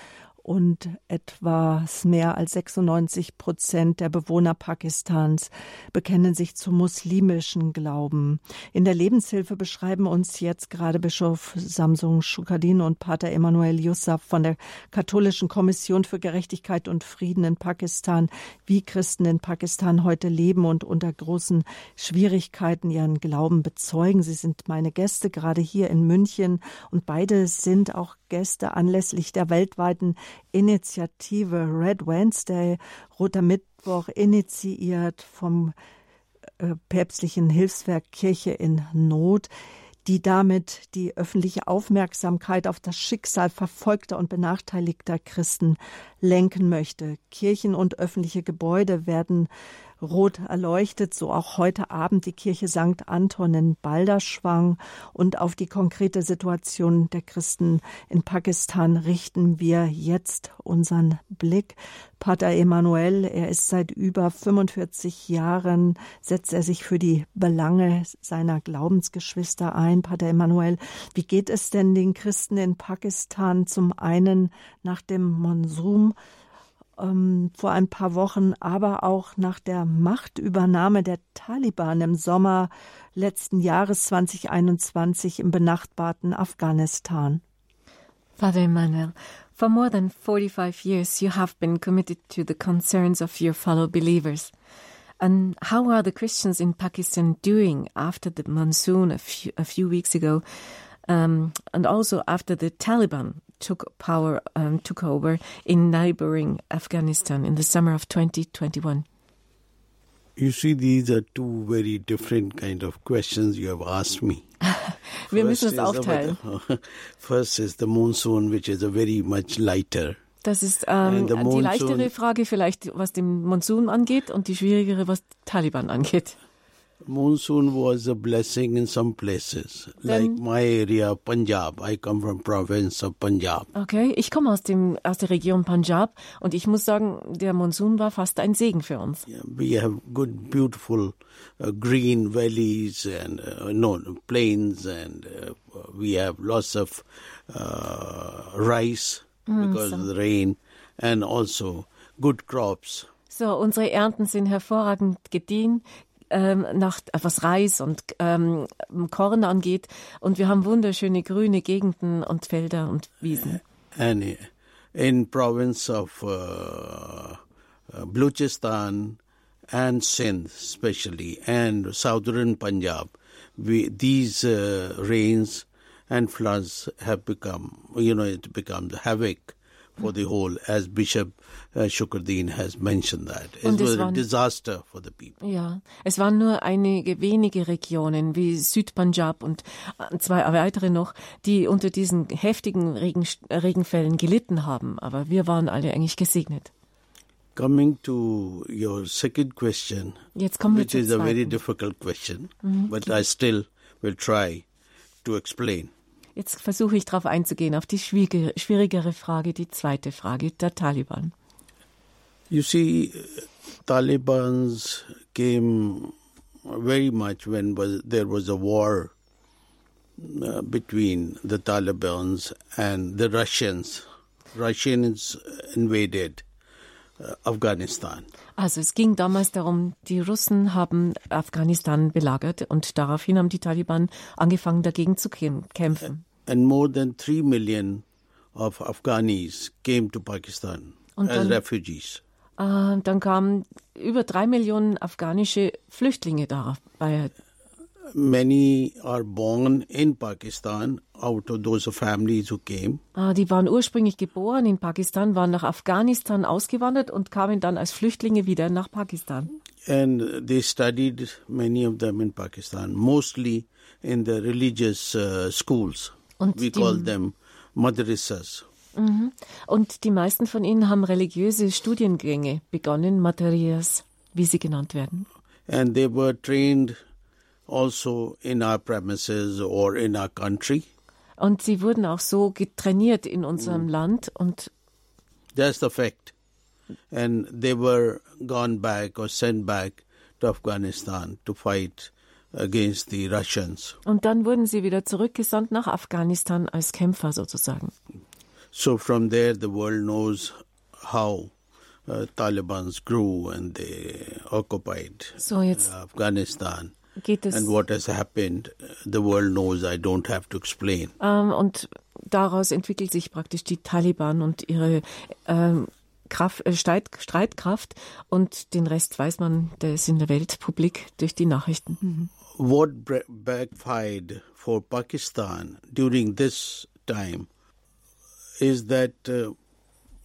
und etwas mehr als 96 Prozent der Bewohner Pakistans bekennen sich zum muslimischen Glauben. In der Lebenshilfe beschreiben uns jetzt gerade Bischof Samsung Shukadin und Pater Emanuel Yusuf von der Katholischen Kommission für Gerechtigkeit und Frieden in Pakistan, wie Christen in Pakistan heute leben und unter großen Schwierigkeiten ihren Glauben bezeugen. Sie sind meine Gäste gerade hier in München und beide sind auch Gäste anlässlich der weltweiten Initiative Red Wednesday, Roter Mittwoch, initiiert vom äh, päpstlichen Hilfswerk Kirche in Not die damit die öffentliche Aufmerksamkeit auf das Schicksal verfolgter und benachteiligter Christen lenken möchte. Kirchen und öffentliche Gebäude werden rot erleuchtet, so auch heute Abend die Kirche St. Anton in Balderschwang. Und auf die konkrete Situation der Christen in Pakistan richten wir jetzt unseren Blick. Pater Emanuel, er ist seit über 45 Jahren, setzt er sich für die Belange seiner Glaubensgeschwister ein. Pater Emanuel, wie geht es denn den Christen in Pakistan zum einen nach dem Monsum, ähm, vor ein paar Wochen, aber auch nach der Machtübernahme der Taliban im Sommer letzten Jahres 2021 im benachbarten Afghanistan. Father Emmanuel, for more than 45 years you have been committed to the concerns of your fellow believers. And how are the Christians in Pakistan doing after the monsoon a few, a few weeks ago, um, and also after the Taliban took power, um, took over in neighboring Afghanistan in the summer of 2021? You see, these are two very different kind of questions you have asked me. (laughs) Wir müssen es aufteilen. (laughs) First is the monsoon, which is a very much lighter. Das ist ähm, die leichtere Frage vielleicht, was den Monsun angeht und die schwierigere, was Taliban angeht. Monsoon was a blessing in some places, then, like my area, Punjab. I come from province of Punjab. Okay, ich komme aus dem aus der Region Punjab und ich muss sagen, der Monsun war fast ein Segen für uns. Yeah, we have good, beautiful uh, green valleys and uh, no plains, and uh, we have lots of uh, rice mm, because so. of the rain, and also good crops. So, unsere Ernten sind hervorragend gediehen, ähm, nach was Reis und ähm, Korn angeht. Und wir haben wunderschöne grüne Gegenden und Felder und Wiesen. And in province of uh, Balochistan and Sindh especially and southern Punjab, we, these uh, rains and floods have become, you know, it becomes havoc for the whole, as Bishop uh, Shukruddin has mentioned that. It was waren, a disaster for the people. Ja, es waren nur einige wenige Regionen wie Südpunjab und äh, zwei weitere noch, die unter diesen heftigen Regen, Regenfällen gelitten haben. Aber wir waren alle eigentlich gesegnet. Coming to your second question, Jetzt kommen wir which is a very difficult question, mhm. but I still will try to explain. Jetzt versuche ich darauf einzugehen, auf die schwierigere Frage, die zweite Frage der Taliban. You see, Talibans came very much when was, there was a war uh, between the Talibans and the Russians. Russians invaded uh, Afghanistan. Also es ging damals darum, die Russen haben Afghanistan belagert und daraufhin haben die Taliban angefangen dagegen zu kämpfen. And more than three million of Afghanis came to Pakistan dann, as refugees. Uh, dann kamen über drei Millionen afghanische Flüchtlinge dabei. Many are born in Pakistan out of those families who came. Ah, die waren ursprünglich geboren in Pakistan, waren nach Afghanistan ausgewandert und kamen dann als Flüchtlinge wieder nach Pakistan. And they studied many of them in Pakistan, mostly in the religious uh, schools. Und we call them madrasas. Und die meisten von ihnen haben religiöse Studiengänge begonnen, Materias, wie sie genannt werden. And they were trained also in our premises or in our country. Und sie wurden auch so getrainiert in unserem Land und That's the fact. And they were gone back or sent back to Afghanistan to fight against the Russians. Und dann wurden sie wieder zurückgesandt nach Afghanistan als Kämpfer sozusagen. So from there, the world knows how uh, Taliban's grew and they occupied So, jetzt Afghanistan. Geht es. And what has happened, the world knows. I don't have to explain. Ähm, und daraus entwickelt sich praktisch die Taliban und ihre ähm, Kraft, äh, Streit, Streitkraft. Und den Rest weiß man, der ist in der Welt publik durch die Nachrichten. What bre- backfired for Pakistan during this time is that uh,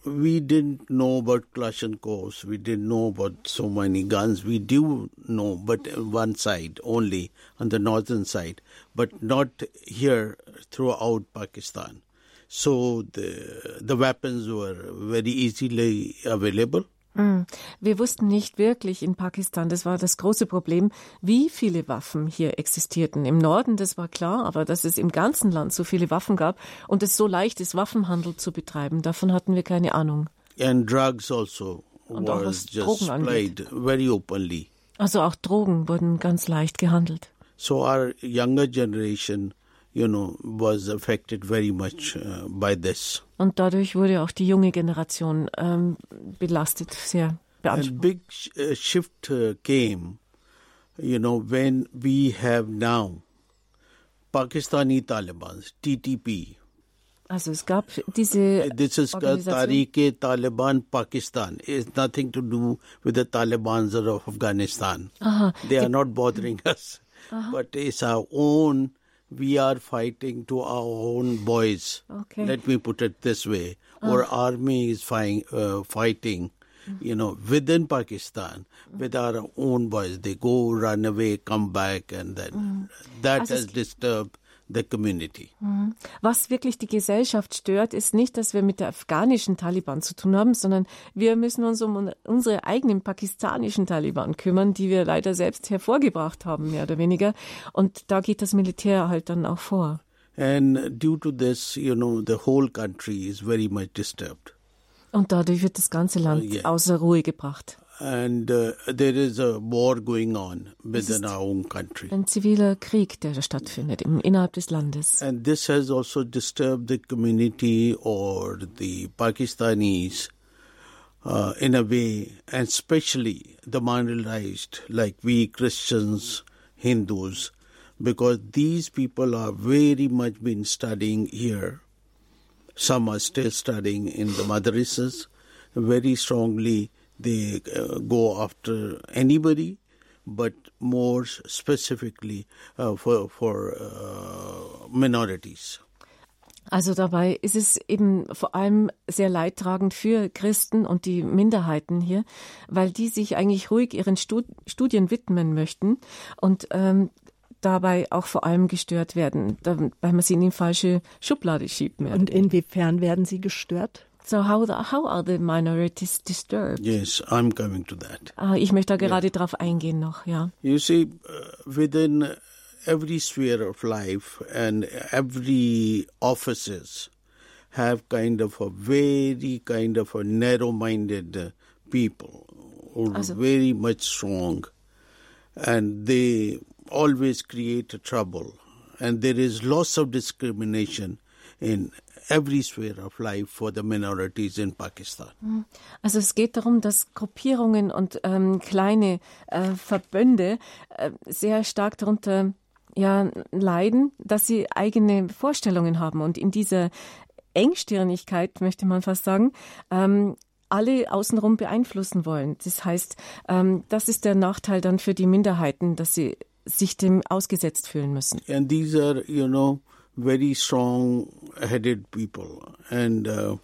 we didn't know about Clash and Kalashnikovs, we didn't know about so many guns. We do know, but one side only, on the northern side, but not here throughout Pakistan. So the the weapons were very easily available. Wir wussten nicht wirklich in Pakistan, das war das große Problem, wie viele Waffen hier existierten. Im Norden, das war klar, aber dass es im ganzen Land so viele Waffen gab und es so leicht ist, Waffenhandel zu betreiben, davon hatten wir keine Ahnung. And drugs also Und auch was Drogen angeht. very openly. Also auch Drogen wurden ganz leicht gehandelt. So our younger generation, you know, was affected very much uh, by this. Und dadurch wurde auch die junge Generation ähm, belastet, sehr beansprucht. big sh- uh, shift uh, came, you know, when we have now Pakistani Taliban, TTP. Also es gab diese This is called Organisation. Tariq Taliban Pakistan. It's nothing to do with the Talibans of Afghanistan. They are not bothering (laughs) us. But it's our own, we are fighting to our own boys. Okay. Let me put it this way. Our uh. army is fighting, uh, fighting mm-hmm. you know, within Pakistan with our own boys. They go, run away, come back, and then mm. that Also has disturbed the community. Was wirklich die Gesellschaft stört, ist nicht, dass wir mit der afghanischen Taliban zu tun haben, sondern wir müssen uns um unsere eigenen pakistanischen Taliban kümmern, die wir leider selbst hervorgebracht haben, mehr oder weniger. Und da geht das Militär halt dann auch vor. And due to this, you know, the whole country is very much disturbed. Und dadurch wird das ganze Land Yeah. außer Ruhe gebracht. And uh, there is a war going on within our own country. Ein ziviler Krieg, der stattfindet im, innerhalb des Landes. And this has also disturbed the community or the Pakistanis uh, in a way, and especially the marginalized, like we Christians, Hindus, because these people are very much been studying here. Some are still studying in the madrasas. Very strongly, they uh, go after anybody, but more specifically uh, for for uh, minorities. Also dabei ist es eben vor allem sehr leidtragend für Christen und die Minderheiten hier, weil die sich eigentlich ruhig ihren Stud Studien widmen möchten und ähm, dabei auch vor allem gestört werden, weil man sie in die falsche Schublade schiebt. Mehr. Und inwiefern werden sie gestört? So how, the, how are the minorities disturbed? Yes, I'm coming to that. Ah, ich möchte da gerade drauf eingehen noch, ja. You see, uh, within every sphere of life and every offices have kind of a very kind of a narrow-minded uh, people who are very much strong and they always create a trouble and there is lots of discrimination in every sphere of life for the minorities in Pakistan. Also es geht darum, dass Gruppierungen und ähm, kleine äh, Verbände äh, sehr stark darunter ja, leiden, dass sie eigene Vorstellungen haben und in dieser Engstirnigkeit, möchte man fast sagen, ähm, alle außenrum beeinflussen wollen. Das heißt, ähm, das ist der Nachteil dann für die Minderheiten, dass sie sich dem ausgesetzt fühlen müssen. and these are you know very strong headed people and uh,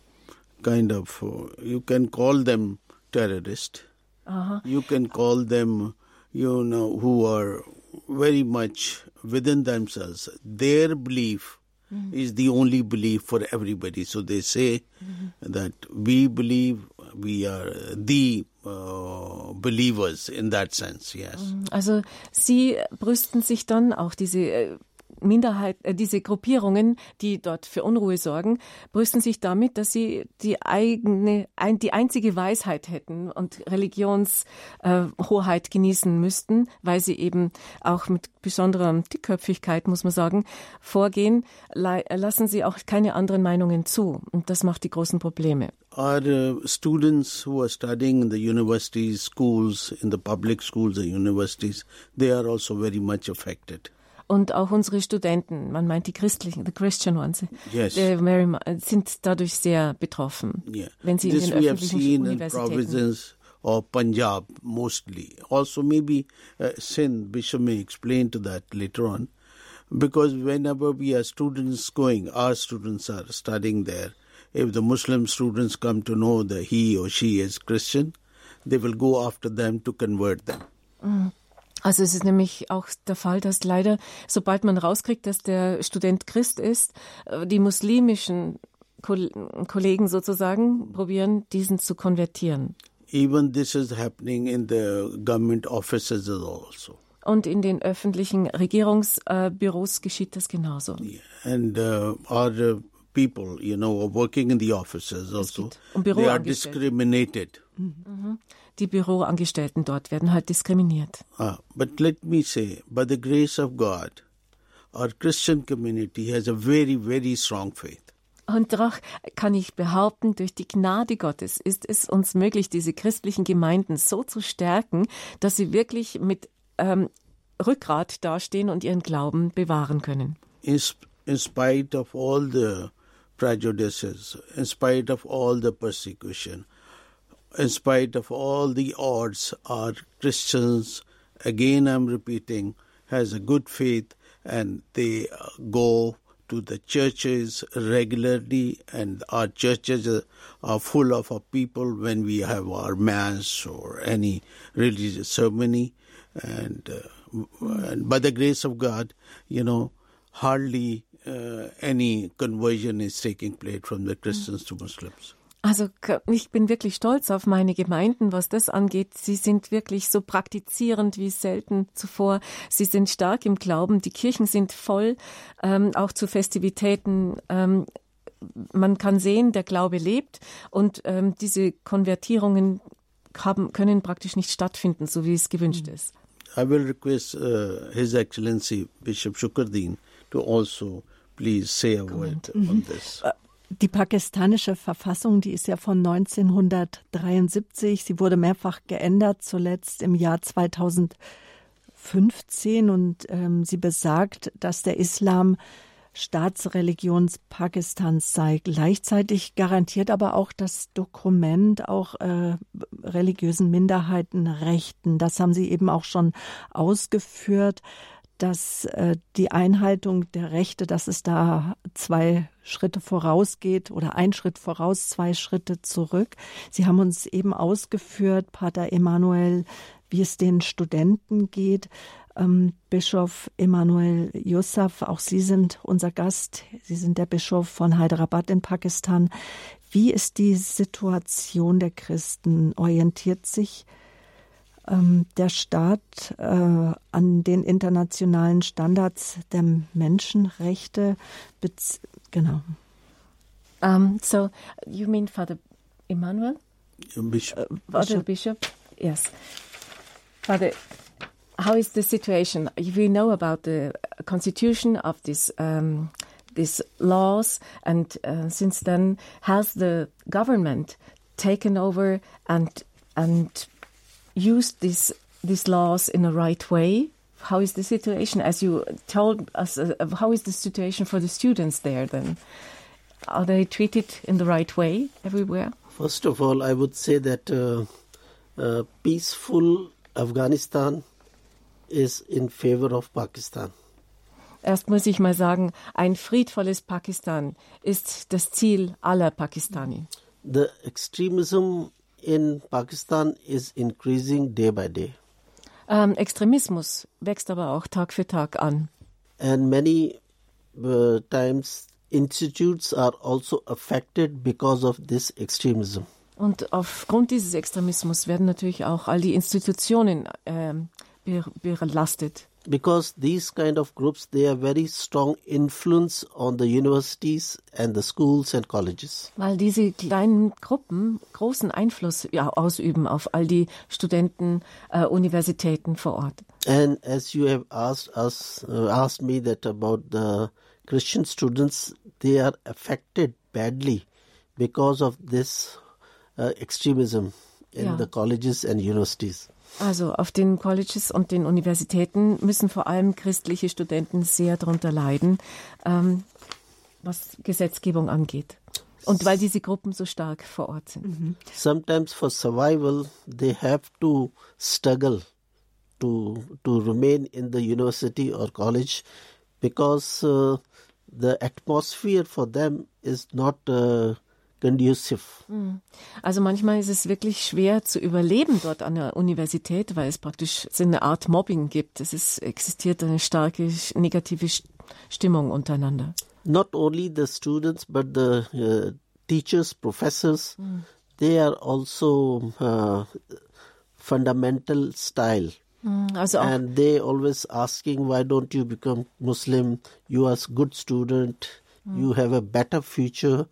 kind of uh, you can call them terrorist. You can call them you know who are very much within themselves. Their belief is the only belief for everybody. So they say that we believe we are the uh, believers in that sense, yes. Also sie brüsten sich dann auch diese äh, Minderheit, äh, diese Gruppierungen, die dort für Unruhe sorgen, brüsten sich damit, dass sie die eigene, ein, die einzige Weisheit hätten und Religionshoheit äh, genießen müssten, weil sie eben auch mit besonderer Dickköpfigkeit, muss man sagen, vorgehen, lassen sie auch keine anderen Meinungen zu. Und das macht die großen Probleme. Are uh, students who are studying in the universities, schools, in the public schools and universities, they are also very much affected und auch unsere Studenten, man meint die christlichen, the Christian ones, yes. very, sind dadurch sehr betroffen, yeah. wenn sie This in den we öffentlichen have seen Universitäten. In of Punjab mostly. Also maybe uh, Sindh, Bishop may explain to that later on. Because whenever we are students going, our students are studying there, if the Muslim students come to know that he or she is Christian, they will go after them to convert them. Mm. Also es ist nämlich auch der Fall, dass leider, sobald man rauskriegt, dass der Student Christ ist, äh, die muslimischen Kollegen sozusagen probieren, diesen zu konvertieren. Even this is happening in the government offices also. Und in den öffentlichen Regierungsbüros geschieht das genauso. Yeah. And uh, our people, you know, working in the offices also, they are discriminated. Mhm. Die Büroangestellten dort werden halt diskriminiert. Ah, but let me say, by the grace of God, our Christian community has a very, very strong faith. Und doch kann ich behaupten, durch die Gnade Gottes ist es uns möglich, diese christlichen Gemeinden so zu stärken, dass sie wirklich mit ähm, Rückgrat dastehen und ihren Glauben bewahren können. In, in spite of all the prejudices, in spite of all the persecution, in spite of all the odds, our Christians, again I'm repeating, has a good faith and they go to the churches regularly and our churches are full of our people when we have our mass or any religious ceremony and, uh, and by the grace of God, you know, hardly uh, any conversion is taking place from the Christians to Muslims. Also ich bin wirklich stolz auf meine Gemeinden, was das angeht. Sie sind wirklich so praktizierend wie selten zuvor. Sie sind stark im Glauben. Die Kirchen sind voll, ähm, auch zu Festivitäten. Ähm, man kann sehen, der Glaube lebt und ähm, diese Konvertierungen haben, können praktisch nicht stattfinden, so wie es gewünscht ist. I will request uh, His Excellency Bishop Shukardin to also please say a word on this. Die pakistanische Verfassung, die ist ja von 1973. Sie wurde mehrfach geändert, zuletzt im Jahr 2015. Und ähm, sie besagt, dass der Islam Staatsreligion Pakistans sei. Gleichzeitig garantiert aber auch das Dokument auch äh, religiösen Minderheitenrechten. Das haben Sie eben auch schon ausgeführt dass äh, die Einhaltung der Rechte, dass es da zwei Schritte vorausgeht oder ein Schritt voraus, zwei Schritte zurück. Sie haben uns eben ausgeführt, Pater Emanuel, wie es den Studenten geht. Ähm, Bischof Emanuel Yusuf, auch Sie sind unser Gast. Sie sind der Bischof von Hyderabad in Pakistan. Wie ist die Situation der Christen? Orientiert sich ähm, der Staat äh, an den internationalen Standards der Menschenrechte. Genau. Um, so, you mean Father Emmanuel? Bishop. Uh, Father Bishop? Yes. Father, how is the situation? We know about the constitution of this. Um, these laws, and uh, since then, has the government taken over and and used these these laws in the right way? How is the situation, as you told us, uh, how is the situation for the students there then? Are they treated in the right way everywhere? First of all, I would say that uh, uh, peaceful Afghanistan is in favor of Pakistan. Erst muss ich mal sagen, ein friedvolles Pakistan ist das Ziel aller Pakistani. The extremism in Pakistan is increasing day by day. Ähm, Extremismus wächst aber auch Tag für Tag an. And many uh, times institutes are also affected because of this extremism. Und aufgrund dieses Extremismus werden natürlich auch all die Institutionen ähm, belastet. Because these kind of groups, they are very strong influence on the universities and the schools and colleges. Weil diese kleinen Gruppen großen Einfluss ja, ausüben auf all die Studenten, äh, Universitäten vor Ort. And as you have asked us, uh, asked me that about the Christian students, they are affected badly because of this uh, extremism in Ja. the colleges and universities. Also auf den Colleges und den Universitäten müssen vor allem christliche Studenten sehr darunter leiden, ähm, was Gesetzgebung angeht. Und weil diese Gruppen so stark vor Ort sind. Sometimes for survival, they have to struggle to to remain in the university or college because uh, the atmosphere for them is not uh, conducive. Also manchmal ist es wirklich schwer zu überleben dort an der Universität, weil es praktisch so eine Art Mobbing gibt. Es ist, existiert eine starke negative St- Stimmung untereinander. not only the students but the uh, teachers professors they are also uh, fundamental style. Also auch and they always asking why don't you become muslim? You are a good student. You have a better future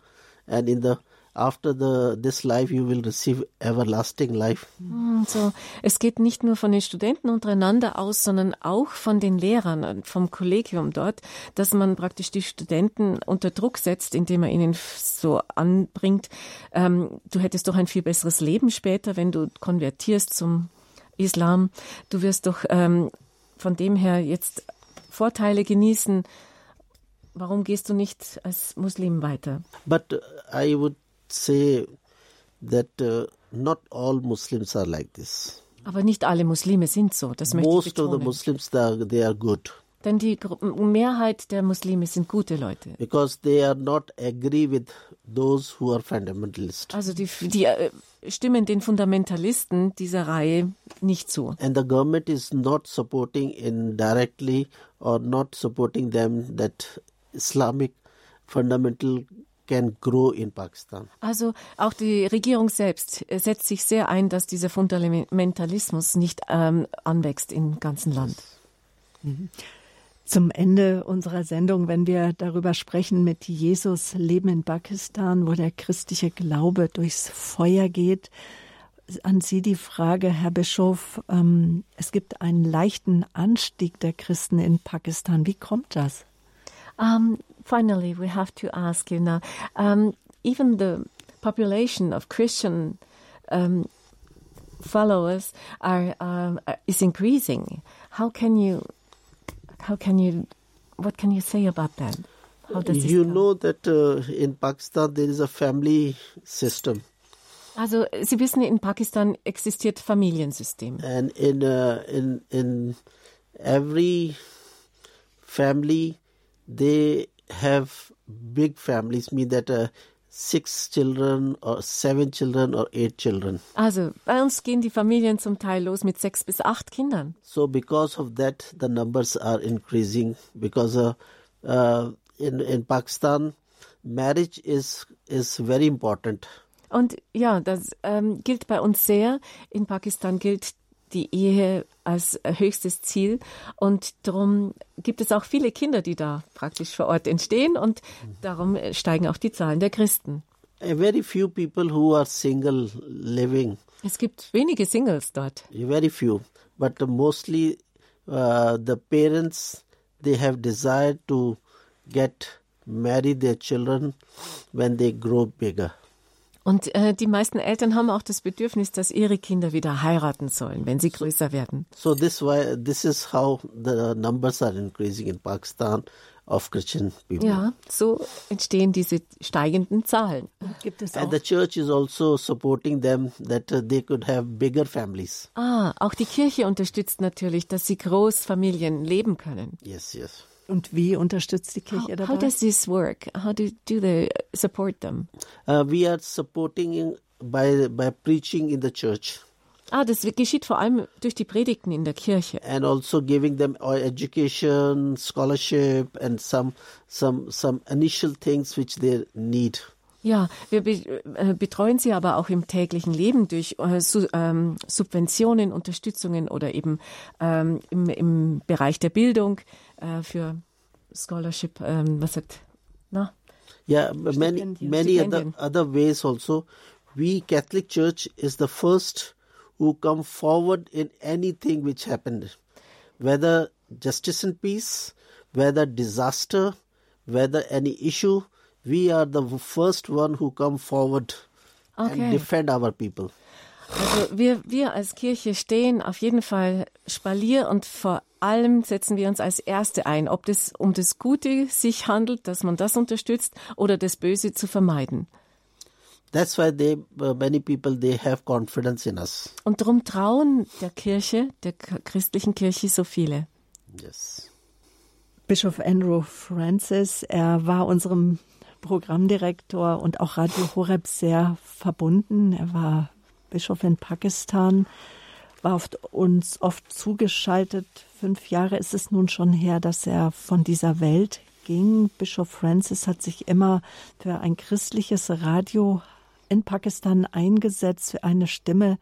and in the after the this life you will receive everlasting life So, es geht nicht nur von den Studenten untereinander aus, sondern auch von den Lehrern, und vom Kollegium dort, dass man praktisch die Studenten unter Druck setzt, indem man ihnen so anbringt, ähm, du hättest doch ein viel besseres Leben später, wenn du konvertierst zum Islam. Du wirst doch ähm, von dem her jetzt Vorteile genießen. Warum gehst du nicht als Muslim weiter? but uh, i would say that uh, not all muslims are like this Aber nicht alle Muslime sind so. Das möchte ich most of the betonen. muslims they are, they are good Denn die Mehrheit der Muslime sind gute Leute. because they are not agree with those who are fundamentalist Also die, die äh, stimmen den Fundamentalisten dieser Reihe nicht zu. and the government is not supporting indirectly or not supporting them that islamic fundamental can grow in pakistan Also auch die Regierung selbst äh, setzt sich sehr ein, dass dieser Fundamentalismus nicht ähm, anwächst im ganzen Land. Zum Ende unserer Sendung, wenn wir darüber sprechen mit Jesus Leben in Pakistan, wo der christliche Glaube durchs Feuer geht. An Sie die Frage, Herr Bischof, ähm, es gibt einen leichten Anstieg der Christen in Pakistan. Wie kommt das? Um, finally, we have to ask you now. Um, even the population of Christian um, followers are um, is increasing. How can you? How can you? What can you say about that? How does you know that uh, in pakistan there is a family system Also Sie wissen, in Pakistan existiert Familiensystem. and in uh, in in every family they have big families mean that uh, six children or seven children or eight children Also bei uns gehen die Familien zum Teil los mit sechs bis acht Kindern. so because of that the numbers are increasing because uh, uh, in in pakistan marriage is is very important Und ja, das ähm, gilt bei uns sehr. In Pakistan gilt die Ehe als höchstes Ziel. Und darum gibt es auch viele Kinder, die da praktisch vor Ort entstehen. Und darum steigen auch die Zahlen der Christen. a very few people who are single living Es gibt wenige Singles dort. very few but mostly uh, the parents they have desire to get marry their children when they grow bigger Und äh, die meisten Eltern haben auch das Bedürfnis, dass ihre Kinder wieder heiraten sollen, wenn sie größer werden. so this why this is how the numbers are increasing in pakistan of christian people Ja, so entstehen diese steigenden Zahlen. Gibt es auch and the church is also supporting them that uh, they could have bigger families Ah, auch die Kirche unterstützt natürlich, dass sie Großfamilien leben können. yes yes und wie unterstützt die How, Kirche how dabei? does this work? How do, do they support them? uh, we are supporting in- by by preaching in the church Ah, das geschieht vor allem durch die Predigten in der Kirche. and also giving them uh, education, scholarship, and some some some initial things which they need. Ja, wir be äh, betreuen sie aber auch im täglichen Leben durch äh, ähm, Subventionen, Unterstützungen oder eben ähm, im, im Bereich der Bildung äh, für Scholarship, ähm, was sagt, na? Yeah, many many other other ways also. We Catholic Church is the first who come forward in anything which happened, whether justice and peace, whether disaster, whether any issue. We are the first one who come forward Okay. and defend our people. Also wir, wir als Kirche stehen auf jeden Fall Spalier und vor allem setzen wir uns als Erste ein, ob das um das Gute sich handelt, dass man das unterstützt oder das Böse zu vermeiden. That's why they uh, many people they have confidence in us. Und darum trauen der Kirche, der christlichen Kirche so viele. Yes. Bischof Andrew Francis, er war unserem Programmdirektor und auch Radio Horeb sehr verbunden. Er war Bischof in Pakistan, war oft, uns oft zugeschaltet. Fünf Jahre ist es nun schon her, dass er von dieser Welt ging. Bischof Francis hat sich immer für ein christliches Radio in Pakistan eingesetzt, für eine Stimme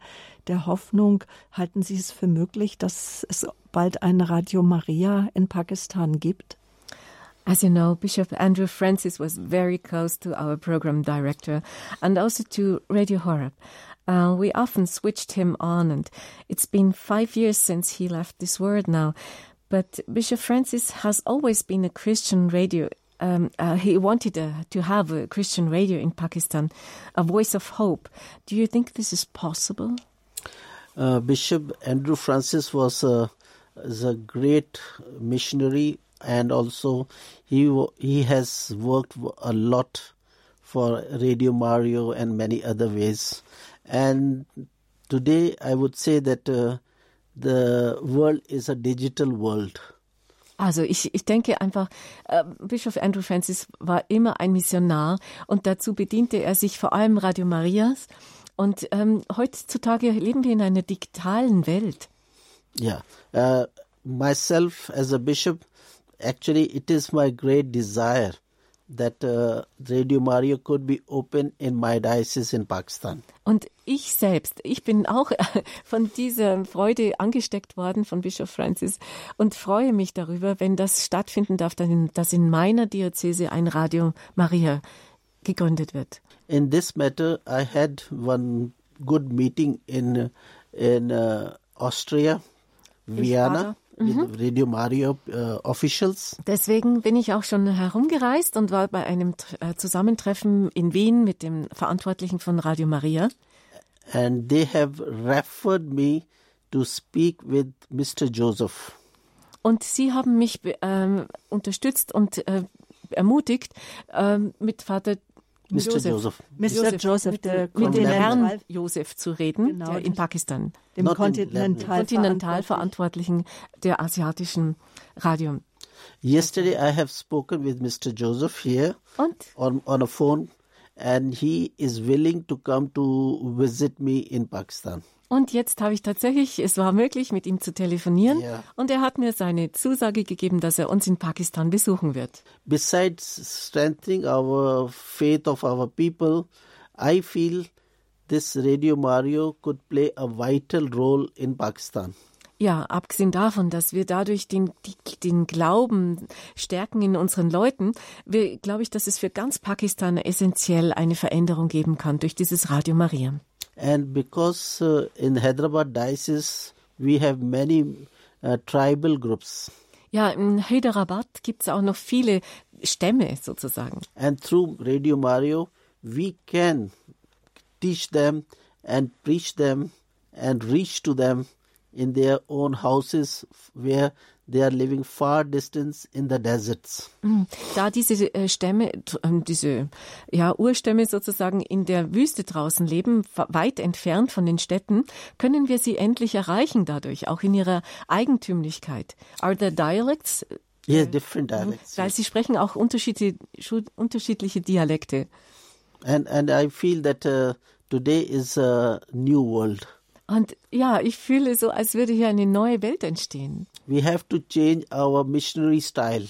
der Hoffnung. Halten Sie es für möglich, dass es bald ein Radio Maria in Pakistan gibt? As you know, Bishop Andrew Francis was very close to our program director and also to Radio Horeb. Uh, we often switched him on, and it's been five years since he left this world now. But Bishop Francis has always been a Christian radio. Um, uh, he wanted uh, to have a Christian radio in Pakistan, a voice of hope. Do you think this is possible? Uh, Bishop Andrew Francis was a, is a great missionary, and also he he has worked a lot for Radio Mario and many other ways. And today, I would say that uh, the world is a digital world. Also ich, ich denke einfach, äh, Bischof Andrew Francis war immer ein Missionar und dazu bediente er sich vor allem Radio Marias. Und ähm, heutzutage leben wir in einer digitalen Welt. Yeah. Uh, myself as a bishop, actually, it is my great desire that uh, Radio Mario could be open in my diocese in Pakistan. Und ich selbst, ich bin auch (laughs) von dieser Freude angesteckt worden von Bischof Francis und freue mich darüber, wenn das stattfinden darf, dass in meiner Diözese ein Radio Maria gegründet wird. In this matter, I had one good meeting in in uh, Austria, Vienna, with Radio Mario uh, officials. Deswegen bin ich auch schon herumgereist und war bei einem äh, Zusammentreffen in Wien mit dem Verantwortlichen von Radio Maria. and they have referred me to speak with Mr. Joseph. Und sie haben mich ähm, unterstützt und äh, ermutigt, ähm, mit Vater Mr. Joseph. Mr. Joseph, mit, der mit dem Kontinental- Herrn Joseph zu reden, Genau, der in Pakistan, dem Kontinentalverantwortlichen der asiatischen Radio. Yesterday, I have spoken with Mr. Joseph here Und on, on a phone, and he is willing to come to visit me in Pakistan. Und jetzt habe ich tatsächlich, es war möglich, mit ihm zu telefonieren. Ja. Und er hat mir seine Zusage gegeben, dass er uns in Pakistan besuchen wird. Besides strengthening our faith of our people, I feel this Radio Mario could play a vital role in Pakistan. Ja, abgesehen davon, dass wir dadurch den, den Glauben stärken in unseren Leuten, wir, glaube ich, dass es für ganz Pakistan essentiell eine Veränderung geben kann durch dieses Radio Maria. And because uh, in Hyderabad diocese we have many uh, tribal groups, Ja, in Hyderabad gibt es auch noch viele Stämme sozusagen. and through Radio Mario we can teach them and preach them and reach to them in their own houses where they are living far distance in the deserts. Da diese äh, Stämme, ähm, diese ja, Urstämme sozusagen in der Wüste draußen leben, weit entfernt von den Städten, können wir sie endlich erreichen dadurch, auch in ihrer Eigentümlichkeit. Are there dialects? Yes, different dialects. Weil sie sprechen auch unterschiedliche, unterschiedliche Dialekte. And and I feel that uh, today is a new world. Und ja, ich fühle so, als würde hier eine neue Welt entstehen. We have to change our missionary style.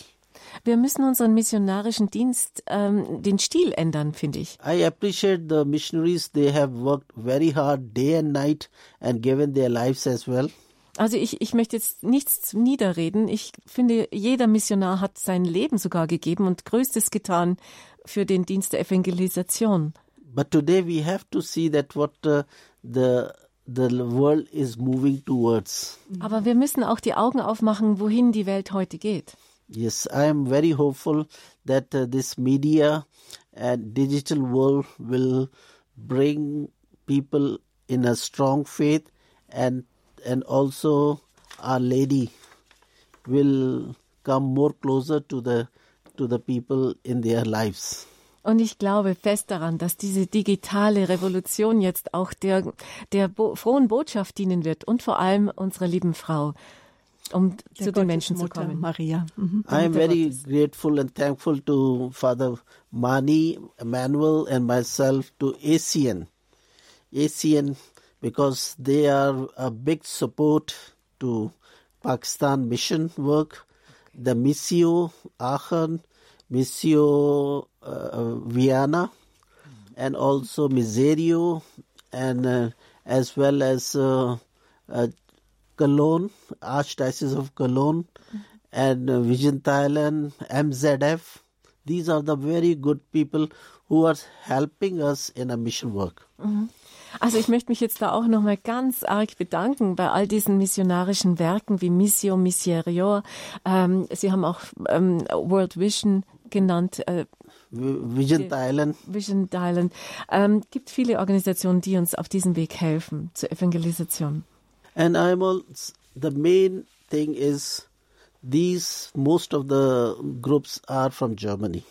Wir müssen unseren missionarischen Dienst, ähm, den Stil ändern, finde ich. I appreciate the missionaries. They have worked very hard day and night and given their lives as well. Also ich, ich möchte jetzt nichts niederreden. Ich finde, jeder Missionar hat sein Leben sogar gegeben und Größtes getan für den Dienst der Evangelisation. But today we have to see that what uh, the the world is moving towards. Aber wir müssen auch die Augen aufmachen, wohin die Welt heute geht. Yes, I am very hopeful that uh, this media and digital world will bring people in a strong faith and and also our lady will come more closer to the to the people in their lives. Und ich glaube fest daran, dass diese digitale Revolution jetzt auch der, der bo frohen Botschaft dienen wird und vor allem unserer lieben Frau, um Der zu den Menschen zu Gottesmutter kommen. Maria. Mhm. I am very grateful and thankful to Father Mani, Emmanuel, and myself to ACN. ACN because they are a big support to Pakistan mission work. The Missio Aachen, Missio uh, Vienna, and also Miserio, and uh, as well as uh, uh, Cologne, Archdiocese of Cologne, and uh, Vision Thailand, MZF. These are the very good people who are helping us in a mission work. Also ich möchte mich jetzt da auch nochmal ganz arg bedanken bei all diesen missionarischen Werken wie Missio, Miserio. Ähm, Sie haben auch ähm, World Vision genannt, äh, Vi- Vision Thailand, Vision Thailand. Ähm, gibt viele Organisationen, die uns auf diesem Weg helfen zur Evangelisation. and I'm all, the main thing is these most of the groups are from Germany,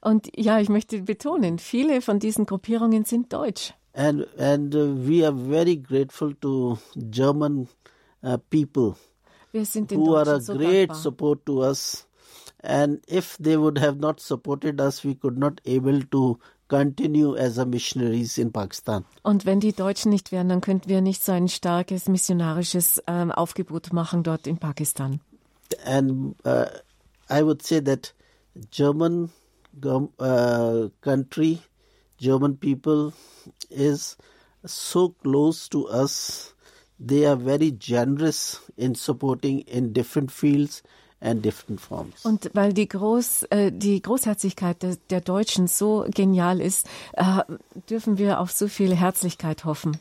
Und ja, ich möchte betonen, viele von diesen Gruppierungen sind deutsch. and and uh, we are very grateful to German uh, people Wir sind den who are a Deutschen so great dankbar. support to us. And if they would have not supported us, we could not able to continue as a missionaries in Pakistan. Und wenn die Deutschen nicht wären, dann könnten wir nicht so ein starkes missionarisches ähm, Aufgebot machen dort in Pakistan. And uh, I would say that German uh, country, German people is so close to us. They are very generous in supporting in different fields and different forms. Und weil die, Groß, äh, die Großherzigkeit der, der Deutschen so genial ist, äh, dürfen wir auf so viel Herzlichkeit hoffen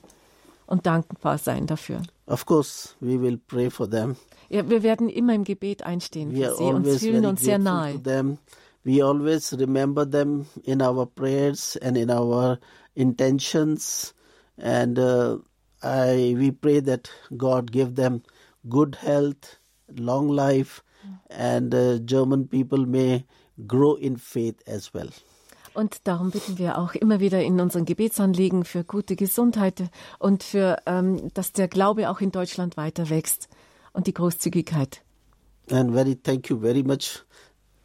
und dankbar sein dafür. Of course, we will pray for them. Ja, wir werden immer im Gebet einstehen We für sie und always fühlen uns sehr nahe. We always remember them in our prayers and in our intentions, and uh, I we pray that God give them good health, long life, and uh, German people may grow in faith as well. Und darum bitten wir auch immer wieder in unseren Gebetsanliegen für gute Gesundheit und für, ähm, dass der Glaube auch in Deutschland weiter wächst und die Großzügigkeit. And very thank you very much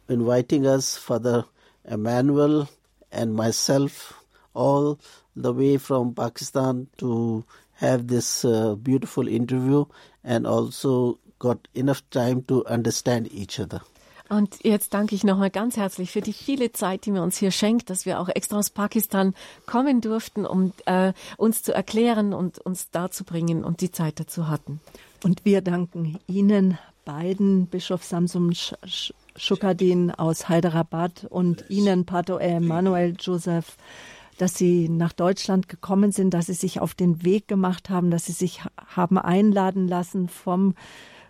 inviting us, Father Emmanuel and myself, all the way from Pakistan to have this uh, beautiful interview and also got enough time to understand each other. Und jetzt danke ich nochmal ganz herzlich für die viele Zeit, die mir uns hier schenkt, dass wir auch extra aus Pakistan kommen durften, um äh, uns zu erklären und uns darzubringen und die Zeit dazu hatten. Und wir danken Ihnen beiden, Bischof Samsum Sch- Sch- Shukadin aus Hyderabad und Ihnen, Pater Emanuel Joseph, dass Sie nach Deutschland gekommen sind, dass Sie sich auf den Weg gemacht haben, dass Sie sich ha- haben einladen lassen vom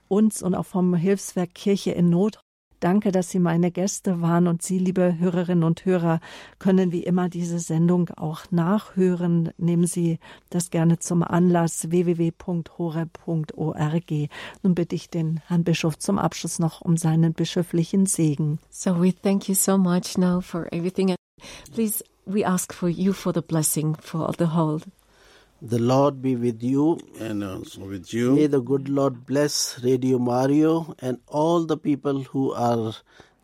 uns und auch vom Hilfswerk Kirche in Not. Danke, dass Sie meine Gäste waren und Sie, liebe Hörerinnen und Hörer, können wie immer diese Sendung auch nachhören. Nehmen Sie das gerne zum Anlass www.hore.org. Nun bitte ich den Herrn Bischof zum Abschluss noch um seinen bischöflichen Segen. So we thank you so much now for everything. Please, we ask for you for the blessing for the whole. The Lord be with you. And also with you. May the good Lord bless Radio Mario and all the people who are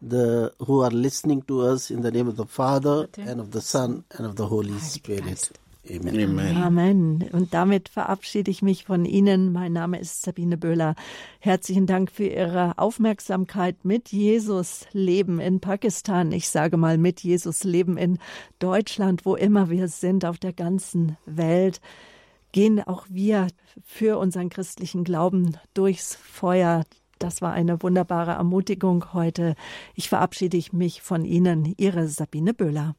the who are listening to us in the name of the Father and of the Son and of the Holy Spirit. Amen. Amen. Und damit verabschiede ich mich von Ihnen. Mein Name ist Sabine Böhler. Herzlichen Dank für Ihre Aufmerksamkeit mit Jesus Leben in Pakistan. Ich sage mal mit Jesus Leben in Deutschland, wo immer wir sind, auf der ganzen Welt. Gehen auch wir für unseren christlichen Glauben durchs Feuer. Das war eine wunderbare Ermutigung heute. Ich verabschiede mich von Ihnen, Ihre Sabine Böhler.